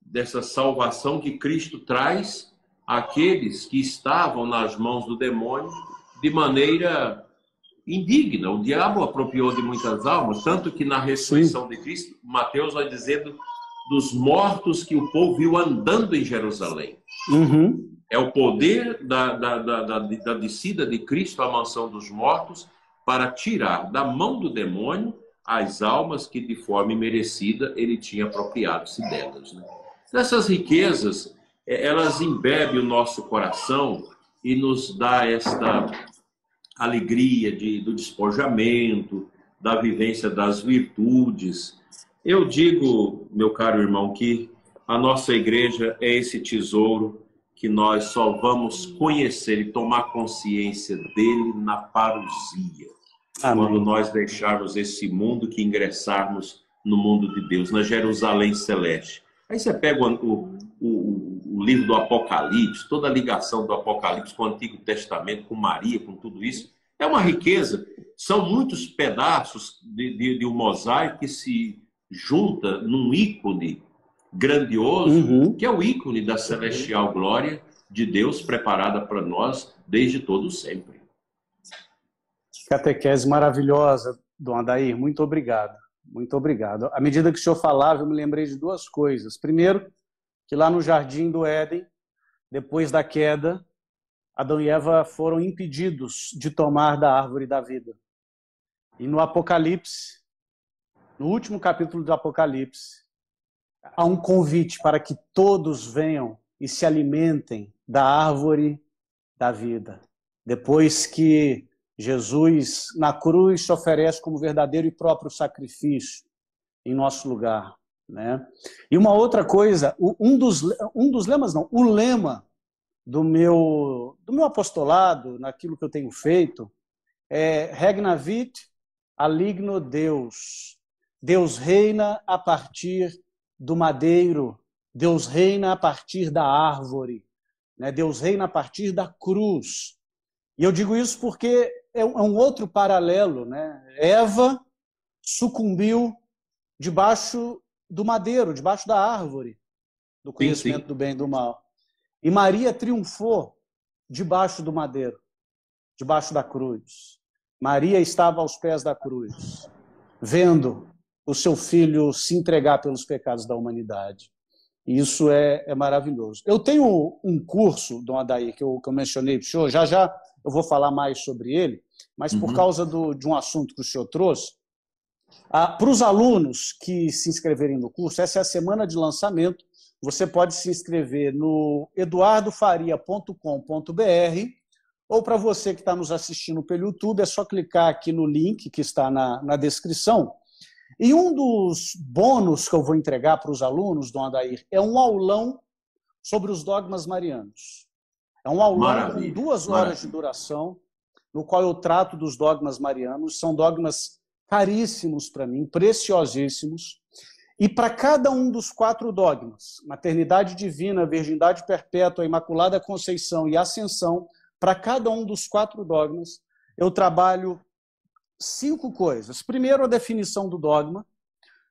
dessa salvação que Cristo traz àqueles que estavam nas mãos do demônio de maneira indigna. O diabo apropriou de muitas almas, tanto que na ressurreição de Cristo, Mateus vai dizendo dos mortos que o povo viu andando em Jerusalém. Uhum. É o poder da, da, da, da, da descida de Cristo à mansão dos mortos para tirar da mão do demônio as almas que de forma imerecida ele tinha apropriado-se delas. Né? Essas riquezas, é, elas embebem o nosso coração e nos dá esta alegria de, do despojamento, da vivência das virtudes, eu digo, meu caro irmão, que a nossa igreja é esse tesouro que nós só vamos conhecer e tomar consciência dele na parousia. Amém. Quando nós deixarmos esse mundo que ingressarmos no mundo de Deus, na Jerusalém Celeste. Aí você pega o, o, o, livro do Apocalipse, toda a ligação do Apocalipse com o Antigo Testamento, com Maria, com tudo isso. É uma riqueza. São muitos pedaços de, de, de um mosaico que se junta num ícone grandioso, uhum. que é o ícone da celestial glória de Deus preparada para nós desde todo sempre. Catequese maravilhosa, Dom Adair, muito obrigado. Muito obrigado. À medida que o senhor falava, eu me lembrei de duas coisas. Primeiro, que lá no jardim do Éden, depois da queda, Adão e Eva foram impedidos de tomar da árvore da vida. E no Apocalipse, no último capítulo do Apocalipse, há um convite para que todos venham e se alimentem da árvore da vida. Depois que Jesus, na cruz, se oferece como verdadeiro e próprio sacrifício em nosso lugar. Né? E uma outra coisa, um dos, um dos lemas, não, o lema do meu, do meu apostolado, naquilo que eu tenho feito, é Regnavit Aligno Deus, Deus reina a partir do madeiro, Deus reina a partir da árvore, né? Deus reina a partir da cruz. E eu digo isso porque é um é outro paralelo. Né? Eva sucumbiu debaixo do madeiro, debaixo da árvore, do conhecimento sim, sim. do bem e do mal. E Maria triunfou debaixo do madeiro, debaixo da cruz. Maria estava aos pés da cruz, vendo o seu filho se entregar pelos pecados da humanidade. E isso é, é maravilhoso. Eu tenho um curso, Dom Adair, que eu, que eu mencionei para o senhor, já já eu vou falar mais sobre ele, mas por uhum. causa do, de um assunto que o senhor trouxe, ah, para os alunos que se inscreverem no curso, essa é a semana de lançamento. Você pode se inscrever no eduardofaria.com.br ou para você que está nos assistindo pelo YouTube, é só clicar aqui no link que está na, na descrição e um dos bônus que eu vou entregar para os alunos, Dom Adair, é um aulão sobre os dogmas marianos. É um aulão Maravilha. com duas horas Maravilha. de duração, no qual eu trato dos dogmas marianos. São dogmas caríssimos para mim, preciosíssimos. E para cada um dos quatro dogmas, maternidade divina, virgindade perpétua, imaculada conceição e ascensão, para cada um dos quatro dogmas, eu trabalho cinco coisas. Primeiro, a definição do dogma.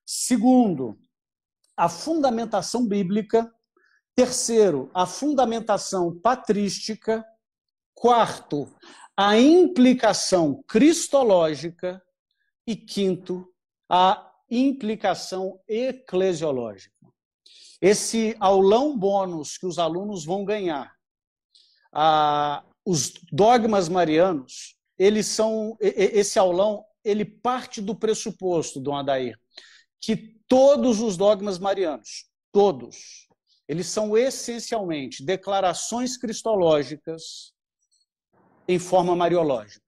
Segundo, a fundamentação bíblica. Terceiro, a fundamentação patrística. Quarto, a implicação cristológica. E quinto, a implicação eclesiológica. Esse aulão bônus que os alunos vão ganhar, os dogmas marianos, eles são esse aulão ele parte do pressuposto, Dom Adair, que todos os dogmas marianos, todos, eles são essencialmente declarações cristológicas em forma mariológica.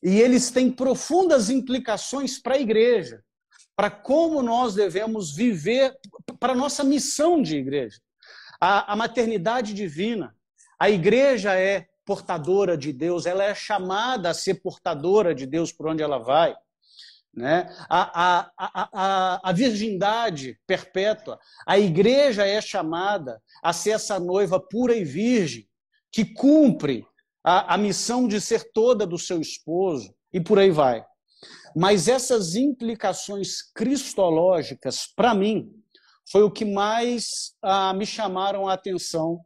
E eles têm profundas implicações para a igreja, para como nós devemos viver, para a nossa missão de igreja. A, a maternidade divina, a igreja é portadora de Deus, ela é chamada a ser portadora de Deus por onde ela vai. Né? A, a, a, a, virgindade perpétua, a igreja é chamada a ser essa noiva pura e virgem, que cumpre a, a missão de ser toda do seu esposo, e por aí vai. Mas essas implicações cristológicas, para mim, foi o que mais ah, me chamaram a atenção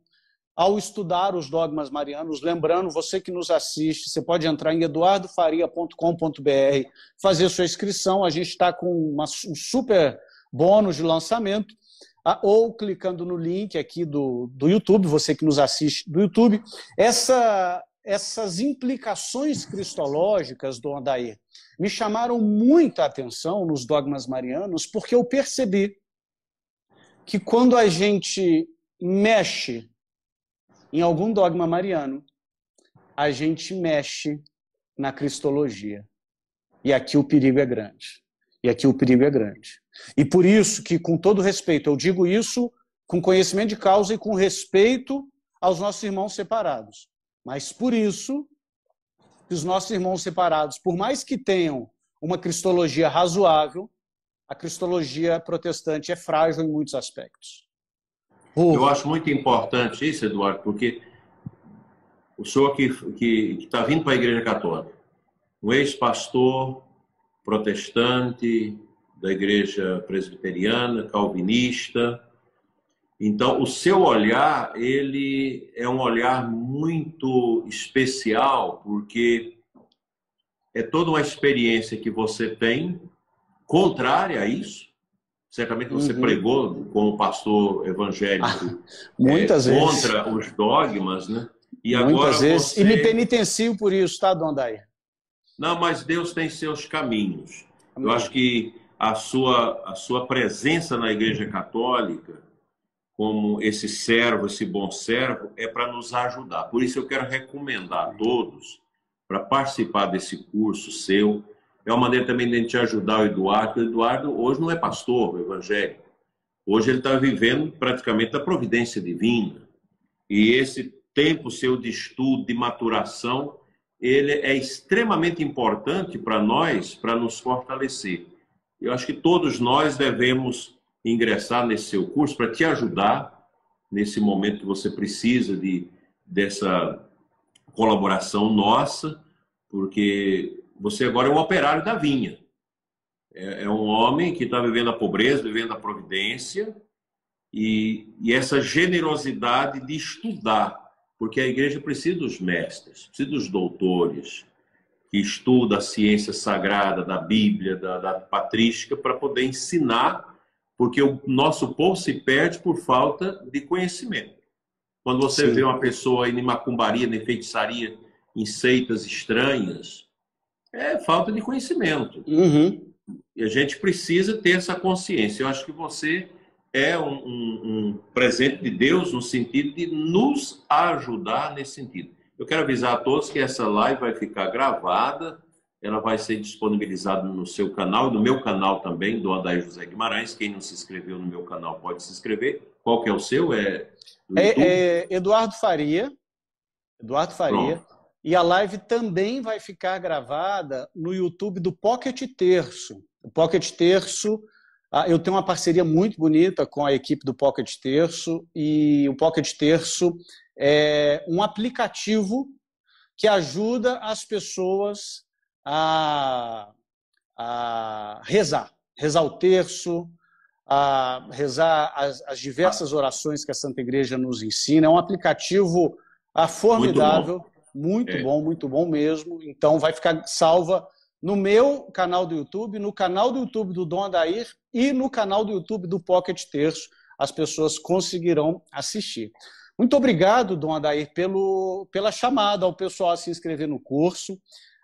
ao estudar os dogmas marianos. Lembrando, você que nos assiste, você pode entrar em eduardofaria.com.br, fazer sua inscrição. A gente está com uma, um super bônus de lançamento. Ou clicando no link aqui do, do YouTube, você que nos assiste do YouTube. Essa, essas implicações cristológicas do Adair me chamaram muita atenção nos dogmas marianos, porque eu percebi que quando a gente mexe em algum dogma mariano, a gente mexe na cristologia. E aqui o perigo é grande. E aqui o perigo é grande. E por isso que, com todo respeito, eu digo isso com conhecimento de causa e com respeito aos nossos irmãos separados. Mas por isso que os nossos irmãos separados, por mais que tenham uma cristologia razoável, a cristologia protestante é frágil em muitos aspectos. Eu acho muito importante isso, Eduardo, porque o senhor que está vindo para a Igreja Católica, um ex-pastor protestante da Igreja Presbiteriana, calvinista, então, o seu olhar, ele é um olhar muito especial, porque é toda uma experiência que você tem contrária a isso. Certamente você uhum. pregou como pastor evangélico ah, muitas é, vezes. contra os dogmas, né? E muitas agora vezes. Você... E me penitencio por isso, tá, Dom Daí? Não, mas Deus tem seus caminhos. Amém. Eu acho que a sua, a sua presença na Igreja Católica como esse servo, esse bom servo, é para nos ajudar. Por isso eu quero recomendar a todos para participar desse curso seu. É uma maneira também de a gente ajudar o Eduardo. O Eduardo hoje não é pastor evangélico. Hoje ele está vivendo praticamente a providência divina. E esse tempo seu de estudo, de maturação, ele é extremamente importante para nós, para nos fortalecer. Eu acho que todos nós devemos ingressar nesse seu curso para te ajudar nesse momento que você precisa de dessa colaboração nossa, porque você agora é um operário da vinha. É, é um homem que está vivendo a pobreza, vivendo a providência e, e essa generosidade de estudar, porque a igreja precisa dos mestres, precisa dos doutores, que estuda a ciência sagrada da Bíblia, da, da patrística, para poder ensinar porque o nosso povo se perde por falta de conhecimento. Quando você Sim. vê uma pessoa em macumbaria, em feitiçaria, em seitas estranhas, é falta de conhecimento. Uhum. E a gente precisa ter essa consciência. Eu acho que você é um, um, um, presente de Deus no sentido de nos ajudar nesse sentido. Eu quero avisar a todos que essa live vai ficar gravada ela vai ser disponibilizada no seu canal, no meu canal também, do Adair José Guimarães. Quem não se inscreveu no meu canal pode se inscrever. Qual que é o seu? É, é, é Eduardo Faria. Eduardo Faria. Pronto. E a live também vai ficar gravada no YouTube do Pocket Terço. O Pocket Terço, ah, eu tenho uma parceria muito bonita com a equipe do Pocket Terço e o Pocket Terço é um aplicativo que ajuda as pessoas a, a rezar, rezar o terço, a rezar as, as, diversas orações que a Santa Igreja nos ensina. É um aplicativo ah, formidável, muito, bom. muito é. bom, muito bom mesmo. Então vai ficar salva no meu canal do YouTube, no canal do YouTube do Dom Adair e no canal do YouTube do Pocket Terço. As pessoas conseguirão assistir. Muito obrigado, Dom Adair, pelo, pela chamada ao pessoal a se inscrever no curso.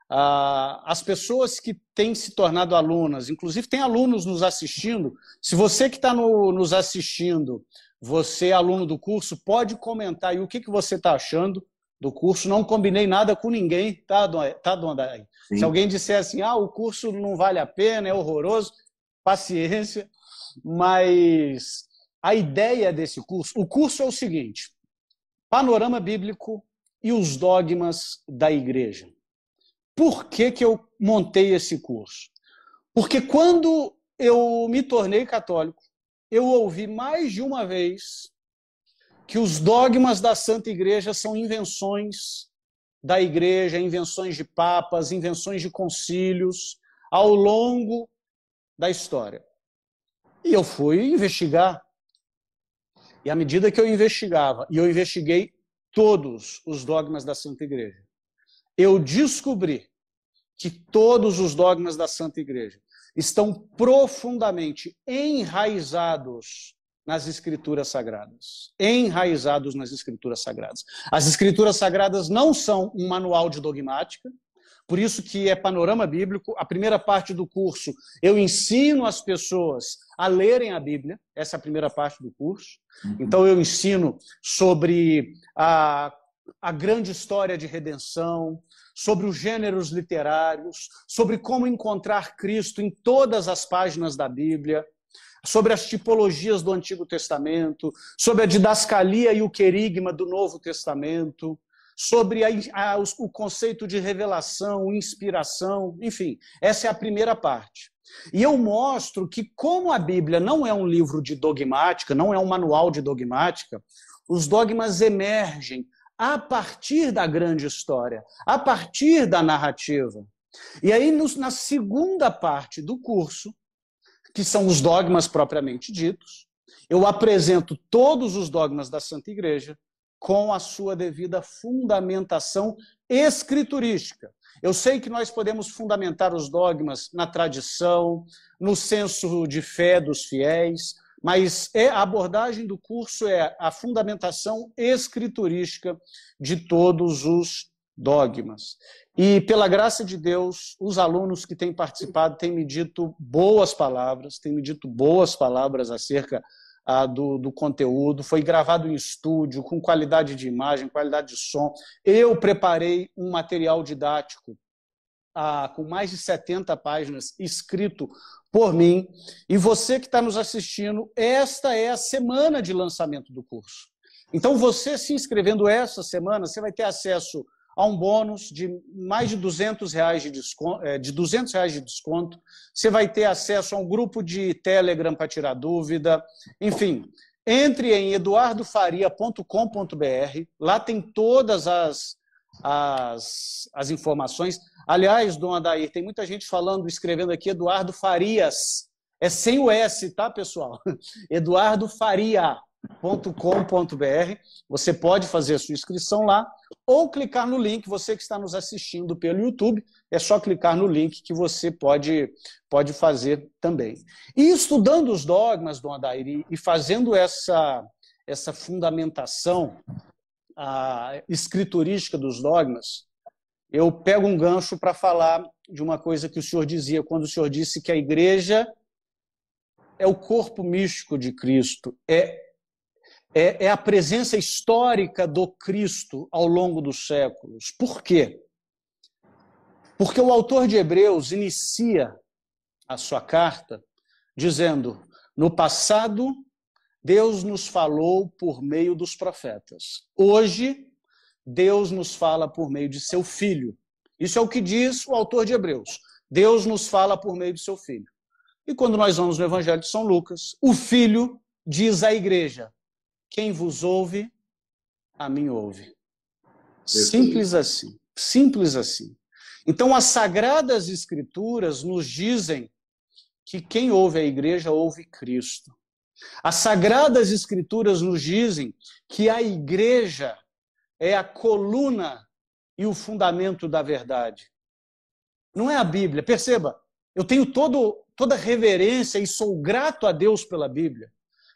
ah, as pessoas que têm se tornado alunas, inclusive tem alunos nos assistindo. Se você que está no, nos assistindo, você é aluno do curso, pode comentar aí o que, que você está achando do curso. Não combinei nada com ninguém, tá, tá Sim. Se alguém disser assim, ah, o curso não vale a pena, é horroroso, paciência. Mas a ideia desse curso, o curso é o seguinte: panorama bíblico e os dogmas da igreja. Por que, que eu montei esse curso? Porque quando eu me tornei católico, eu ouvi mais de uma vez que os dogmas da Santa Igreja são invenções da igreja, invenções de papas, invenções de concílios ao longo da história. E eu fui investigar. E à medida que eu investigava, e eu investiguei todos os dogmas da Santa Igreja, eu descobri que todos os dogmas da Santa Igreja estão profundamente enraizados nas Escrituras Sagradas. Enraizados nas Escrituras Sagradas. As Escrituras Sagradas não são um manual de dogmática, por isso que é panorama bíblico. A primeira parte do curso eu ensino as pessoas a lerem a Bíblia. Essa é a primeira parte do curso. Uhum. Então eu ensino sobre a, a grande história de redenção, sobre os gêneros literários, sobre como encontrar Cristo em todas as páginas da Bíblia, sobre as tipologias do Antigo Testamento, sobre a didascalia e o querigma do Novo Testamento, sobre a, a, o conceito de revelação, inspiração, enfim, essa é a primeira parte. E eu mostro que, como a Bíblia não é um livro de dogmática, não é um manual de dogmática, os dogmas emergem a partir da grande história, a partir da narrativa. E aí, na segunda parte do curso, que são os dogmas propriamente ditos, eu apresento todos os dogmas da Santa Igreja com a sua devida fundamentação escriturística. Eu sei que nós podemos fundamentar os dogmas na tradição, no senso de fé dos fiéis, mas é, a abordagem do curso é a fundamentação escriturística de todos os dogmas. E, pela graça de Deus, os alunos que têm participado têm me dito boas palavras, têm me dito boas palavras acerca ah, do, do, conteúdo. Foi gravado em estúdio, com qualidade de imagem, qualidade de som. Eu preparei um material didático ah, com mais de 70 páginas, escrito por mim. E você que está nos assistindo, esta é a semana de lançamento do curso. Então, você se inscrevendo essa semana, você vai ter acesso a um bônus de mais de 200 reais de desconto, é, de 200 reais de desconto. Você vai ter acesso a um grupo de Telegram para tirar dúvida. Enfim, entre em eduardofaria.com.br. Lá tem todas as, as, as informações. Aliás, dona Adair, tem muita gente falando, escrevendo aqui Eduardo Farias. É sem o S, tá, pessoal? Eduardo Faria com.br. Você pode fazer a sua inscrição lá ou clicar no link. Você que está nos assistindo pelo YouTube, é só clicar no link que você pode, pode fazer também. E estudando os dogmas do Adair e fazendo essa, essa fundamentação a escriturística dos dogmas, eu pego um gancho para falar de uma coisa que o senhor dizia quando o senhor disse que a igreja é o corpo místico de Cristo, é é, é a presença histórica do Cristo ao longo dos séculos. Por quê? Porque o autor de Hebreus inicia a sua carta dizendo: no passado, Deus nos falou por meio dos profetas. Hoje, Deus nos fala por meio de seu filho. Isso é o que diz o autor de Hebreus. Deus nos fala por meio de seu filho. E quando nós vamos no Evangelho de São Lucas, o filho diz à igreja: quem vos ouve, a mim ouve. Simples assim. Simples assim. Então, as sagradas escrituras nos dizem que quem ouve a igreja ouve Cristo. As sagradas escrituras nos dizem que a igreja é a coluna e o fundamento da verdade. Não é a Bíblia. Perceba, eu tenho todo, toda reverência e sou grato a Deus pela Bíblia.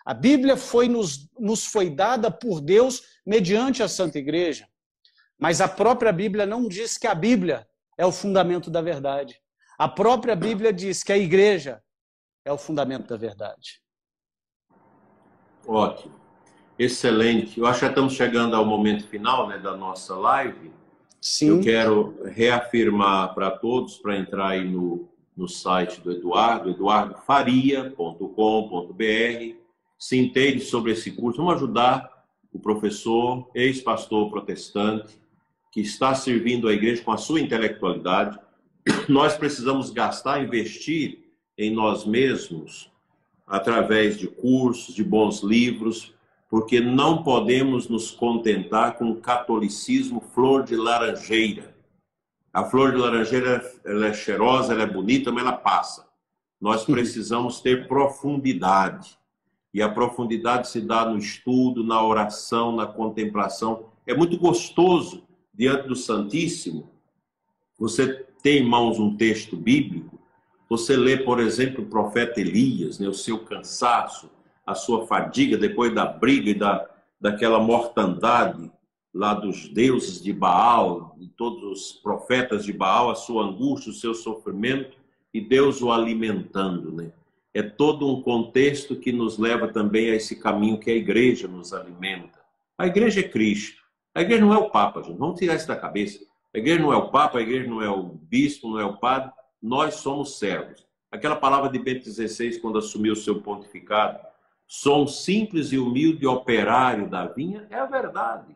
A Bíblia foi nos, nos foi dada por Deus mediante a Santa Igreja. Mas a própria Bíblia não diz que a Bíblia é o fundamento da verdade. A própria Bíblia diz que a igreja é o fundamento da verdade. Ótimo. Excelente. Eu acho que estamos chegando ao momento final né, da nossa live. Sim. Eu quero reafirmar para todos para entrar aí no, no site do Eduardo, eduardofaria.com.br. Se inteire sobre esse curso. Vamos ajudar o professor, ex-pastor protestante, que está servindo a igreja com a sua intelectualidade. Nós precisamos gastar, investir em nós mesmos através de cursos, de bons livros, porque não podemos nos contentar com o catolicismo flor de laranjeira. A flor de laranjeira ela é cheirosa, ela é bonita, mas ela passa. Nós precisamos ter profundidade. E a profundidade se dá no estudo, na oração, na contemplação. É muito gostoso diante do Santíssimo você ter em mãos um texto bíblico você lê, por exemplo, o profeta Elias, né, o seu cansaço, a sua fadiga depois da briga e da, daquela mortandade lá dos deuses de Baal, de todos os profetas de Baal, a sua angústia, o seu sofrimento e Deus o alimentando, né? É todo um contexto que nos leva também a esse caminho que a igreja nos alimenta. A igreja é Cristo. A igreja não é o Papa, gente. Vamos tirar isso da cabeça. A igreja não é o Papa, a igreja não é o bispo, não é o padre nós somos servos. Aquela palavra de Bento XVI, quando assumiu o seu pontificado, sou um simples e humilde operário da vinha, é a verdade.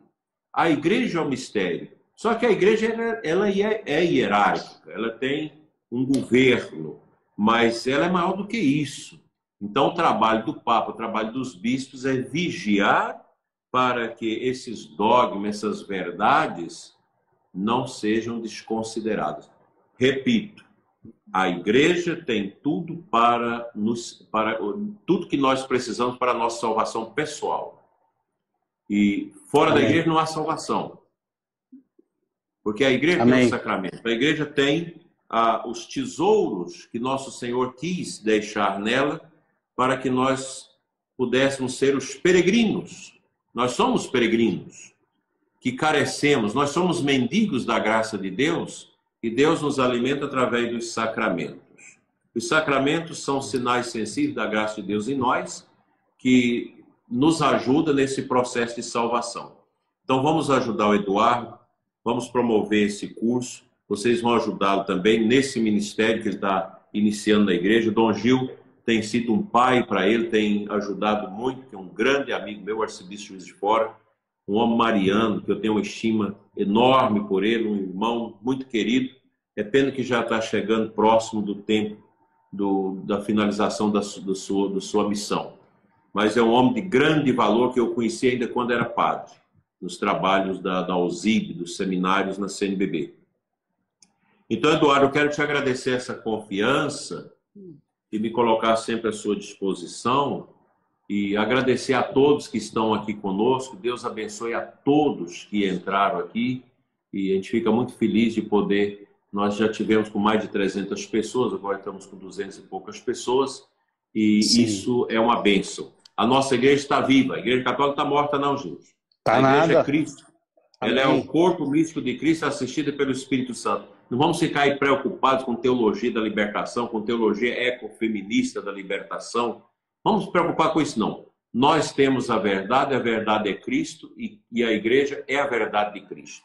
A igreja é um mistério. Só que a igreja ela é, é hierárquica, ela tem um governo, mas ela é maior do que isso. Então, o trabalho do Papa, o trabalho dos bispos é vigiar para que esses dogmas, essas verdades, não sejam desconsideradas. Repito, a igreja tem tudo para nos para tudo que nós precisamos para a nossa salvação pessoal. E fora Amém. da igreja não há salvação. Porque a igreja Amém. tem o sacramento. A igreja tem ah, os tesouros que nosso Senhor quis deixar nela para que nós pudéssemos ser os peregrinos. Nós somos peregrinos que carecemos, nós somos mendigos da graça de Deus e Deus nos alimenta através dos sacramentos. Os sacramentos são sinais sensíveis da graça de Deus em nós, que nos ajuda nesse processo de salvação. Então vamos ajudar o Eduardo, vamos promover esse curso. Vocês vão ajudá-lo também nesse ministério que ele está iniciando na igreja. Dom Gil tem sido um pai para ele, tem ajudado muito, que é um grande amigo meu, arcebispo de Fora, um homem mariano, que eu tenho uma estima enorme por ele, um irmão muito querido. É pena que já está chegando próximo do tempo do, da finalização da, do sua, sua missão. Mas é um homem de grande valor que eu conheci ainda quando era padre, nos trabalhos da, da dos seminários na CNBB. Então, Eduardo, eu quero te agradecer essa confiança e me colocar sempre à sua disposição e agradecer a todos que estão aqui conosco. Deus abençoe a todos que entraram aqui e a gente fica muito feliz de poder. Nós já tivemos com mais de 300 pessoas, agora estamos com 200 e poucas pessoas e Sim. isso é uma bênção. A nossa igreja está viva, a igreja católica está morta, não, gente. Tá a igreja nada. é Cristo. Ela é o corpo místico de Cristo assistida pelo Espírito Santo. Não vamos ficar aí preocupados com teologia da libertação, com teologia ecofeminista da libertação, Vamos nos preocupar com isso, não. Nós temos a verdade, a verdade é Cristo e, e a igreja é a verdade de Cristo.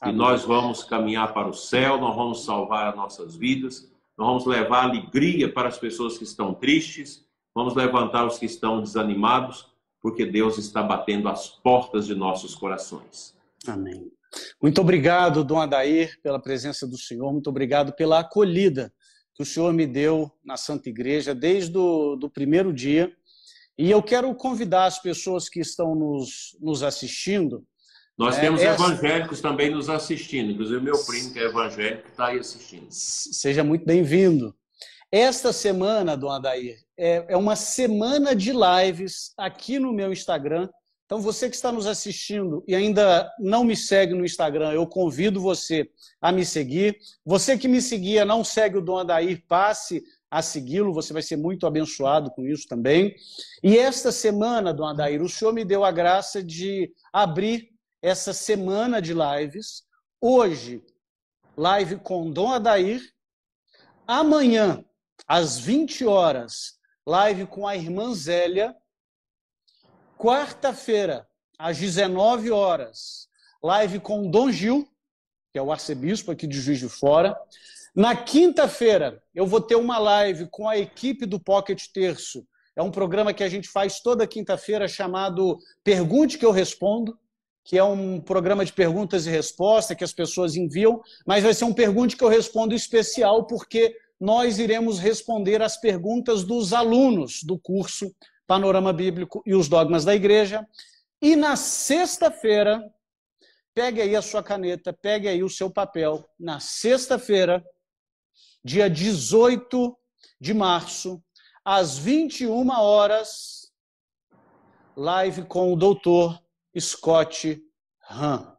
Amém. E nós vamos caminhar para o céu, nós vamos salvar as nossas vidas, nós vamos levar alegria para as pessoas que estão tristes, vamos levantar os que estão desanimados, porque Deus está batendo as portas de nossos corações. Amém. Muito obrigado, Dom Adair, pela presença do Senhor, muito obrigado pela acolhida que o Senhor me deu na Santa Igreja desde o do primeiro dia. E eu quero convidar as pessoas que estão nos, nos assistindo. Nós é, temos essa... evangélicos também nos assistindo, inclusive meu primo, que é evangélico, está aí assistindo. Seja muito bem-vindo. Esta semana, Dona Adair, é, é uma semana de lives aqui no meu Instagram então, você que está nos assistindo e ainda não me segue no Instagram, eu convido você a me seguir. Você que me seguia, não segue o Dom Adair, passe a segui-lo, você vai ser muito abençoado com isso também. E esta semana, Dom Adair, o senhor me deu a graça de abrir essa semana de lives. Hoje, live com Dom Adair. Amanhã, às 20 horas, live com a irmã Zélia. Quarta-feira, às 19 horas, live com Dom Gil, que é o arcebispo aqui de Juiz de Fora. Na quinta-feira, eu vou ter uma live com a equipe do Pocket Terço. É um programa que a gente faz toda quinta-feira chamado Pergunte que eu respondo, que é um programa de perguntas e respostas que as pessoas enviam, mas vai ser um Pergunte que eu respondo especial, porque nós iremos responder as perguntas dos alunos do curso Panorama Bíblico e os Dogmas da Igreja. E na sexta-feira, pegue aí a sua caneta, pegue aí o seu papel. Na sexta-feira, dia 18 de março, às 21 horas, live com o doutor Scott Hahn.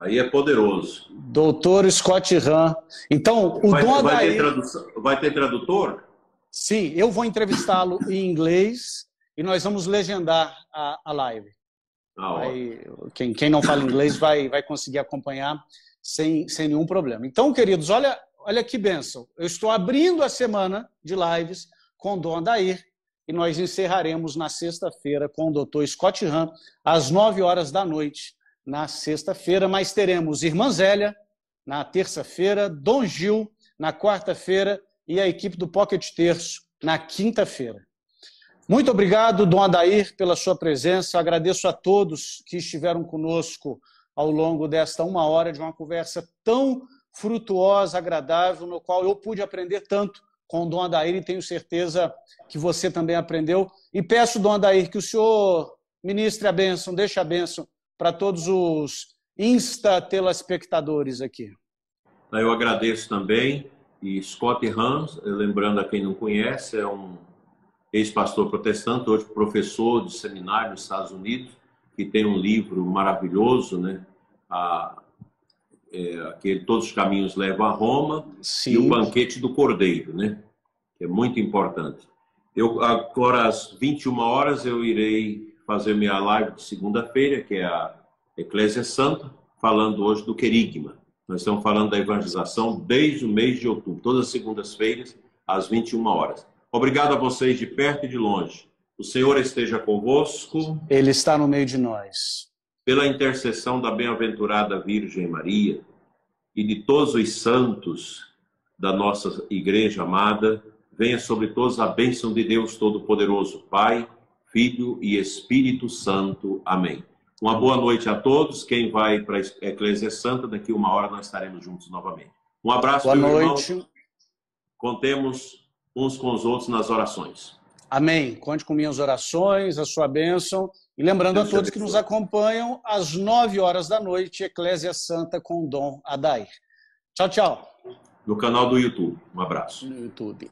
Aí é poderoso. Doutor Scott Ram. Então, o vai, Dom vai Adair... Ter vai ter tradutor? Sim, eu vou entrevistá-lo em inglês e nós vamos legendar a, a live. Ah, vai, quem, quem não fala inglês vai, vai conseguir acompanhar sem, sem nenhum problema. Então, queridos, olha, olha que bênção. Eu estou abrindo a semana de lives com o Dom Adair e nós encerraremos na sexta-feira com o doutor Scott Ram, às nove horas da noite, na sexta-feira, mas teremos Irmã Zélia na terça-feira, Dom Gil na quarta-feira e a equipe do Pocket Terço na quinta-feira. Muito obrigado, Dom Adair, pela sua presença. Agradeço a todos que estiveram conosco ao longo desta uma hora de uma conversa tão frutuosa, agradável, no qual eu pude aprender tanto com o Dom Adair e tenho certeza que você também aprendeu. E peço, Dom Adair, que o senhor ministre a bênção, deixe a bênção para todos os insta-telespectadores aqui. Eu agradeço também. E Scott Hans, lembrando a quem não conhece, é um ex-pastor protestante, hoje professor de seminário nos Estados Unidos, que tem um livro maravilhoso, né? A, é, aquele Todos os Caminhos Levam a Roma Sim. e o Banquete do Cordeiro, né? Que é muito importante. Eu, agora, às 21 horas, eu irei fazer minha live de segunda-feira, que é a Eclésia Santa, falando hoje do querigma. Nós estamos falando da evangelização desde o mês de outubro, todas as segundas-feiras, às 21 horas. Obrigado a vocês de perto e de longe. O Senhor esteja convosco. Ele está no meio de nós. Pela intercessão da bem-aventurada Virgem Maria e de todos os santos da nossa igreja amada, venha sobre todos a bênção de Deus Todo-Poderoso, Pai, Filho e Espírito Santo. Amém. Uma boa noite a todos. Quem vai para a Eclésia Santa, daqui uma hora nós estaremos juntos novamente. Um abraço, boa noite. Irmão. Contemos uns com os outros nas orações. Amém. Conte com minhas orações, a sua bênção. E lembrando Deus a todos que nos acompanham, às nove horas da noite, Eclésia Santa com Dom Adair. Tchau, tchau. No canal do YouTube. Um abraço. No YouTube.